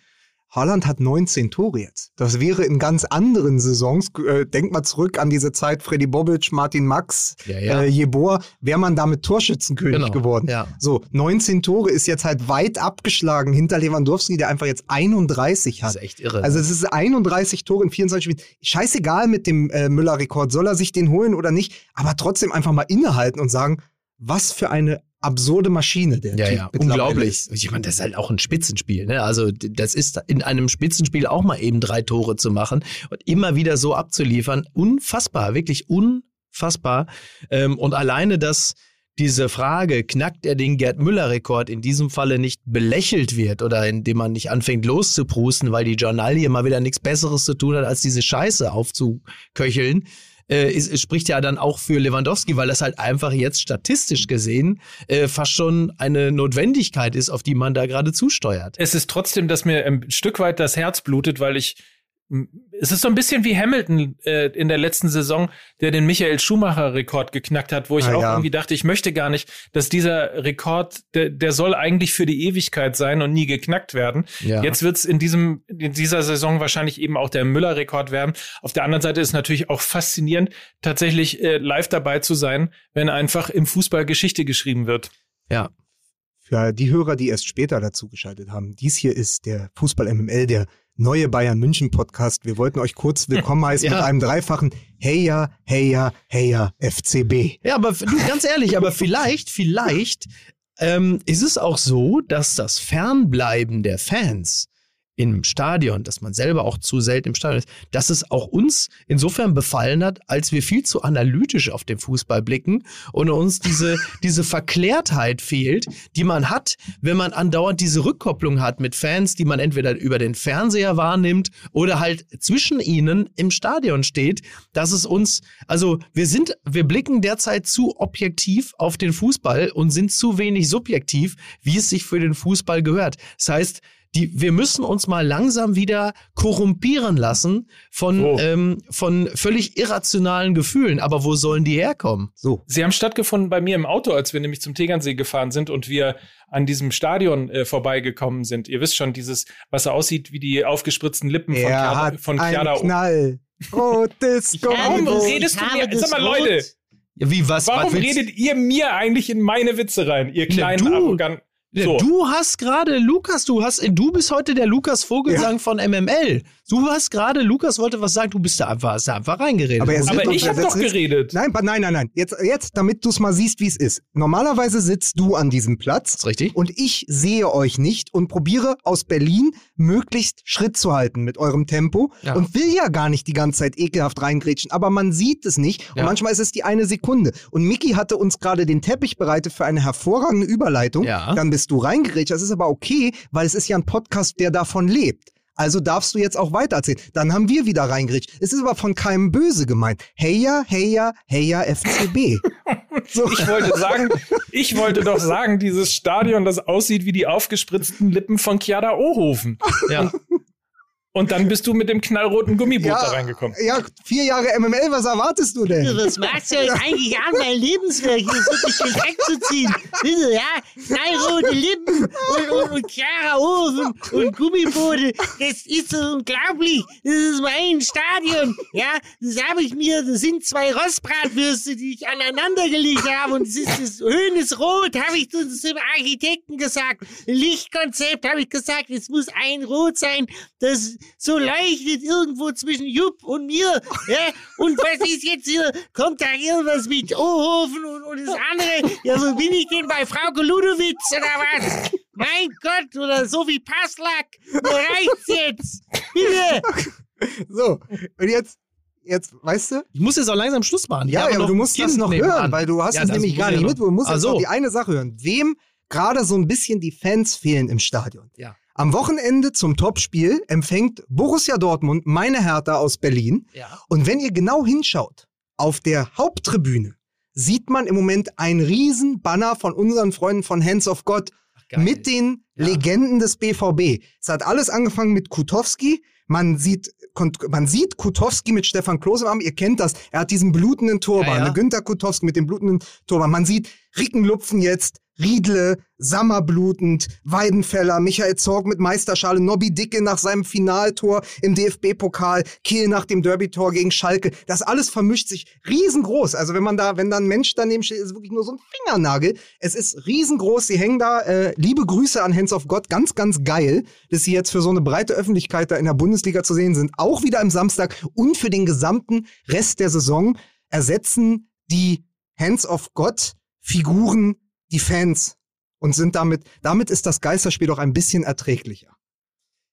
Haaland hat 19 Tore jetzt. Das wäre in ganz anderen Saisons, äh, denk mal zurück an diese Zeit, Freddy Bobic, Martin Max, Ja, ja. Äh, Jeboa, wäre man damit Torschützenkönig Genau, geworden. ja. So, 19 Tore ist jetzt halt weit abgeschlagen hinter Lewandowski, der einfach jetzt 31 Das hat. ist echt irre. Also es ist 31 Tore in 24 Spielen. Scheißegal mit dem äh, Müller-Rekord, soll er sich den holen oder nicht, aber trotzdem einfach mal innehalten und sagen, was für eine absurde Maschine der Ja, Typ ja, unglaublich. Ich meine, das ist halt auch ein Spitzenspiel. Ne? Also das ist in einem Spitzenspiel auch mal eben drei Tore zu machen und immer wieder so abzuliefern. Unfassbar, wirklich unfassbar. Ähm, und alleine, dass diese Frage, knackt er den Gerd Müller-Rekord, in diesem Falle nicht belächelt wird oder indem man nicht anfängt loszuprusten, weil die Journalie mal wieder nichts Besseres zu tun hat, als diese Scheiße aufzuköcheln, äh, ist, spricht ja dann auch für Lewandowski, weil das halt einfach jetzt statistisch gesehen äh, fast schon eine Notwendigkeit ist, auf die man da gerade zusteuert. Es ist trotzdem, dass mir ein Stück weit das Herz blutet, weil ich es ist so ein bisschen wie Hamilton äh, in der letzten Saison, der den Michael Schumacher-Rekord geknackt hat, wo ich Ah, auch ja. irgendwie dachte, ich möchte gar nicht, dass dieser Rekord, der, der soll eigentlich für die Ewigkeit sein und nie geknackt werden. Ja. Jetzt wird's in diesem in dieser Saison wahrscheinlich eben auch der Müller-Rekord werden. Auf der anderen Seite ist es natürlich auch faszinierend, tatsächlich äh, live dabei zu sein, wenn einfach im Fußball Geschichte geschrieben wird. Ja. Für die Hörer, die erst später dazu geschaltet haben, dies hier ist der Fußball MML, der neue Bayern München Podcast. Wir wollten euch kurz willkommen heißen Ja. mit einem dreifachen Heya, Heya, Heya FCB. Ja, aber du, ganz ehrlich, aber vielleicht, vielleicht ähm, ist es auch so, dass das Fernbleiben der Fans im Stadion, dass man selber auch zu selten im Stadion ist, dass es auch uns insofern befallen hat, als wir viel zu analytisch auf den Fußball blicken und uns diese, diese Verklärtheit fehlt, die man hat, wenn man andauernd diese Rückkopplung hat mit Fans, die man entweder über den Fernseher wahrnimmt oder halt zwischen ihnen im Stadion steht, dass es uns, also wir sind, wir blicken derzeit zu objektiv auf den Fußball und sind zu wenig subjektiv, wie es sich für den Fußball gehört. Das heißt, die, wir müssen uns mal langsam wieder korrumpieren lassen von, Wo? ähm, von völlig irrationalen Gefühlen. Aber wo sollen die herkommen? So. Sie haben stattgefunden bei mir im Auto, als wir nämlich zum Tegernsee gefahren sind und wir an diesem Stadion äh, vorbeigekommen sind. Ihr wisst schon, dieses, was so aussieht wie die aufgespritzten Lippen von Er Chiara, hat von. Knall. Rotes Warum Gold. redest du mir? Sag mal, Leute, Rot. Ja, wie was? warum was redet ihr mir eigentlich in meine Witze rein, ihr kleinen du- arroganten? Ja, So. Du hast gerade, Lukas, du hast, du bist heute der Lukas Vogelsang von MML. Du hast gerade, Lukas wollte was sagen, du bist da einfach, hast da einfach reingeredet. Aber er Aber doch- ich habe das doch geredet. Nein, nein, nein, nein. Jetzt, jetzt, damit du es mal siehst, wie es ist. Normalerweise sitzt du an diesem Platz ist richtig? und ich sehe euch nicht und probiere aus Berlin möglichst Schritt zu halten mit eurem Tempo Ja. und will ja gar nicht die ganze Zeit ekelhaft reingrätschen, aber man sieht es nicht und Ja. manchmal ist es die eine Sekunde. Und Mickey hatte uns gerade den Teppich bereitet für eine hervorragende Überleitung. Ja. Dann bist du reingrätscht. Das ist aber okay, weil es ist ja ein Podcast, der davon lebt. Also darfst du jetzt auch weitererzählen. Dann haben wir wieder reingerecht. Es ist aber von keinem böse gemeint. Heya, heya, heya FCB. so. Ich wollte sagen, ich wollte doch sagen, dieses Stadion, das aussieht wie die aufgespritzten Lippen von Chiara Ohofen. Ja. Und dann bist du mit dem knallroten Gummiboot ja, da reingekommen. Ja, vier Jahre MML, was erwartest du denn? Was magst du eigentlich an, mein Lebenswerk hier wirklich schön wegzuziehen? Bitte, ja? Knallrote Lippen und, und, und klarer Ofen und Gummiboote. Das ist so unglaublich. Das ist mein Stadion. Ja, das habe ich mir, das sind zwei Rostbratwürste, die ich aneinander gelegt habe. Und das ist das Höhnes Rot, habe ich zu dem Architekten gesagt. Lichtkonzept habe ich gesagt, es muss ein Rot sein. Das so leuchtet irgendwo zwischen Jupp und mir. Ja? Und was ist jetzt hier? Kommt da irgendwas mit Ohofen und, und das andere? Ja, wo bin ich denn bei Frau Ludowitz oder was? Mein Gott, oder so wie Passlack. Reicht's jetzt. Bitte. So, und jetzt jetzt, weißt du? Ich muss jetzt auch langsam Schluss machen. Ja, aber du musst kind das noch hören, an. weil du hast ja, es nämlich gar nicht mit. Du musst jetzt so. noch die eine Sache hören. Wem gerade so ein bisschen die Fans fehlen im Stadion. Ja. Am Wochenende zum Topspiel empfängt Borussia Dortmund meine Hertha aus Berlin. Ja. Und wenn ihr genau hinschaut, auf der Haupttribüne sieht man im Moment ein Riesenbanner von unseren Freunden von Hands of God Ach, mit den ja. Legenden des BVB. Es hat alles angefangen mit Kutowski. Man sieht, man sieht Kutowski mit Stefan Klose im Arm. Ihr kennt das. Er hat diesen blutenden Turban. Ja, ja. Ne? Günter Kutowski mit dem blutenden Turban. Man sieht Rickenlupfen jetzt, Riedle, Sammerblutend, Weidenfeller, Michael Zorg mit Meisterschale, Nobby Dicke nach seinem Finaltor im DFB-Pokal, Kiel nach dem Derby-Tor gegen Schalke. Das alles vermischt sich riesengroß. Also wenn man da, wenn da ein Mensch daneben steht, ist es wirklich nur so ein Fingernagel. Es ist riesengroß. Sie hängen da. Äh, liebe Grüße an Hands of God. Ganz, ganz geil, dass sie jetzt für so eine breite Öffentlichkeit da in der Bundesliga zu sehen sind. Auch wieder am Samstag und für den gesamten Rest der Saison ersetzen die Hands of God Figuren die Fans und sind damit, damit ist das Geisterspiel doch ein bisschen erträglicher.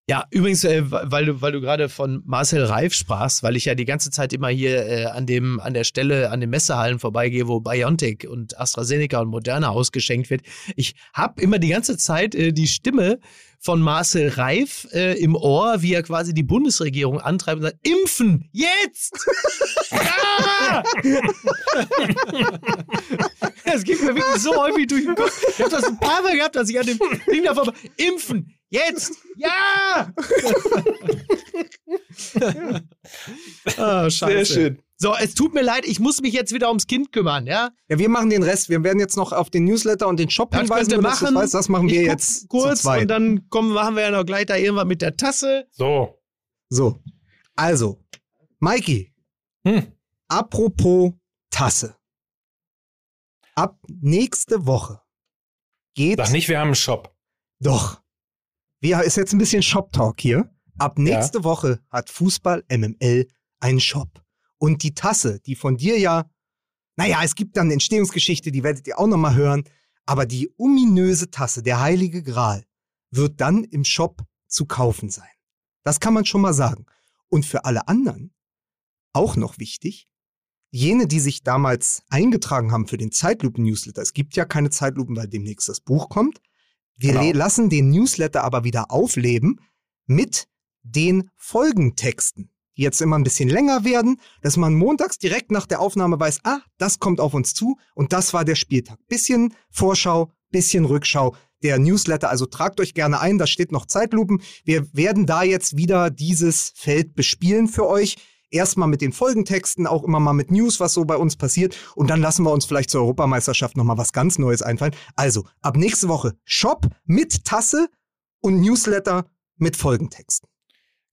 Ja, übrigens, äh, weil du, weil du gerade von Marcel Reif sprachst, weil ich ja die ganze Zeit immer hier äh, an dem, an der Stelle, an den Messehallen vorbeigehe, wo BioNTech und AstraZeneca und Moderna ausgeschenkt wird. Ich habe immer die ganze Zeit äh, die Stimme von Marcel Reif äh, im Ohr, wie er quasi die Bundesregierung antreibt und sagt, impfen, jetzt! ja! das geht mir wirklich so häufig durch den Kopf. Ich habe das ein paar Mal gehabt, dass ich an dem Ding davor impfen, jetzt, ja! ah, scheiße. Sehr schön. So, es tut mir leid, ich muss mich jetzt wieder ums Kind kümmern, ja? Ja, wir machen den Rest. Wir werden jetzt noch auf den Newsletter und den Shop das hinweisen. Das machen. Das, das machen wir jetzt kurz und dann kommen, machen wir ja noch gleich da irgendwann mit der Tasse. So. So. Also, Mikey. Hm. Apropos Tasse. Ab nächste Woche geht. Sag nicht, wir haben einen Shop. Doch. Wir ist jetzt ein bisschen Shop-Talk hier. Ab nächste ja. Woche hat Fußball MML einen Shop. Und die Tasse, die von dir ja, naja, es gibt dann eine Entstehungsgeschichte, die werdet ihr auch nochmal hören. Aber die ominöse Tasse, der heilige Gral, wird dann im Shop zu kaufen sein. Das kann man schon mal sagen. Und für alle anderen, auch noch wichtig, jene, die sich damals eingetragen haben für den Zeitlupen-Newsletter, es gibt ja keine Zeitlupen, weil demnächst das Buch kommt. Wir genau. lassen den Newsletter aber wieder aufleben mit den Folgentexten die jetzt immer ein bisschen länger werden, dass man montags direkt nach der Aufnahme weiß, ah, das kommt auf uns zu und das war der Spieltag. Bisschen Vorschau, bisschen Rückschau. Der Newsletter, also tragt euch gerne ein, da steht noch Zeitlupen. Wir werden da jetzt wieder dieses Feld bespielen für euch. Erstmal mit den Folgentexten, auch immer mal mit News, was so bei uns passiert. Und dann lassen wir uns vielleicht zur Europameisterschaft nochmal was ganz Neues einfallen. Also, ab nächste Woche Shop mit Tasse und Newsletter mit Folgentexten.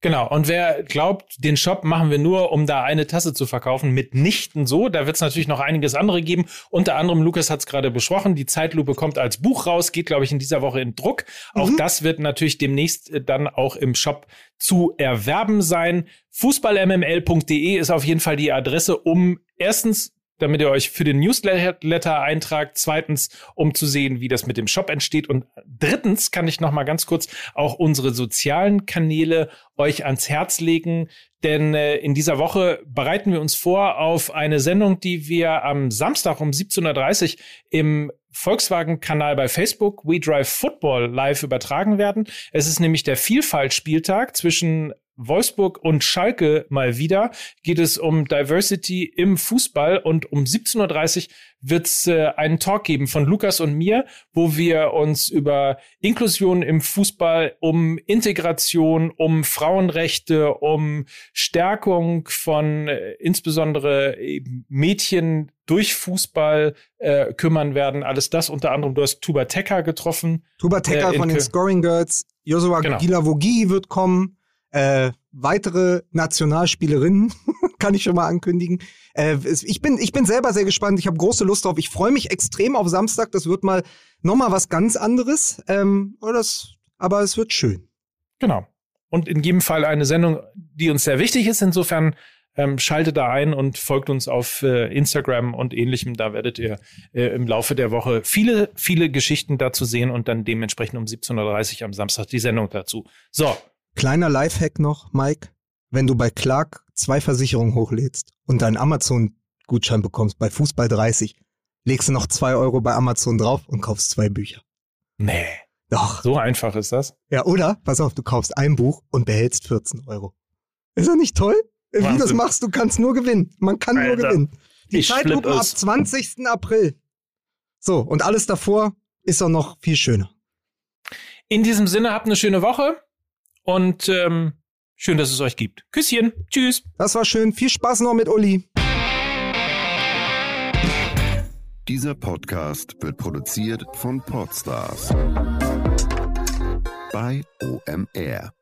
Genau, und wer glaubt, den Shop machen wir nur, um da eine Tasse zu verkaufen, mitnichten so. Da wird es natürlich noch einiges andere geben. Unter anderem, Lukas hat es gerade besprochen, die Zeitlupe kommt als Buch raus, geht, glaube ich, in dieser Woche in Druck. Auch mhm. das wird natürlich demnächst äh, dann auch im Shop zu erwerben sein. Fußballmml.de ist auf jeden Fall die Adresse, um erstens damit ihr euch für den Newsletter eintragt. Zweitens, um zu sehen, wie das mit dem Shop entsteht. Und drittens kann ich noch mal ganz kurz auch unsere sozialen Kanäle euch ans Herz legen. Denn äh, in dieser Woche bereiten wir uns vor auf eine Sendung, die wir am Samstag um 17.30 Uhr im Volkswagen-Kanal bei Facebook We Drive Football live übertragen werden. Es ist nämlich der Vielfaltspieltag zwischen Wolfsburg und Schalke mal wieder geht es um Diversity im Fußball und um 17.30 Uhr wird es äh, einen Talk geben von Lukas und mir, wo wir uns über Inklusion im Fußball, um Integration, um Frauenrechte, um Stärkung von äh, insbesondere Mädchen durch Fußball äh, kümmern werden. Alles das unter anderem, du hast Tuba Tekka getroffen. Tuba Tekka äh, von den Scoring Girls. Joshua genau. Gilavogi wird kommen. Äh, weitere Nationalspielerinnen kann ich schon mal ankündigen. Äh, ich, bin, ich bin selber sehr gespannt. Ich habe große Lust drauf. Ich freue mich extrem auf Samstag. Das wird mal nochmal was ganz anderes. Ähm, das, aber es wird schön. Genau. Und in jedem Fall eine Sendung, die uns sehr wichtig ist. Insofern ähm, schaltet da ein und folgt uns auf äh, Instagram und ähnlichem. Da werdet ihr äh, im Laufe der Woche viele, viele Geschichten dazu sehen und dann dementsprechend um 17.30 Uhr am Samstag die Sendung dazu. So, Kleiner Lifehack noch, Mike. Wenn du bei Clark zwei Versicherungen hochlädst und deinen Amazon-Gutschein bekommst bei Fußball 30, legst du noch zwei Euro bei Amazon drauf und kaufst zwei Bücher. Nee. Doch. So einfach ist das. Ja, oder? Pass auf, du kaufst ein Buch und behältst 14 Euro. Ist das nicht toll? Wahnsinn. Wie du das machst, du kannst nur gewinnen. Man kann Alter. nur gewinnen. Die Zeitlupe ab 20. April. So, und alles davor ist auch noch viel schöner. In diesem Sinne, habt eine schöne Woche. Und ähm, schön, dass es euch gibt. Küsschen. Tschüss. Das war schön. Viel Spaß noch mit Uli. Dieser Podcast wird produziert von Podstars bei OMR.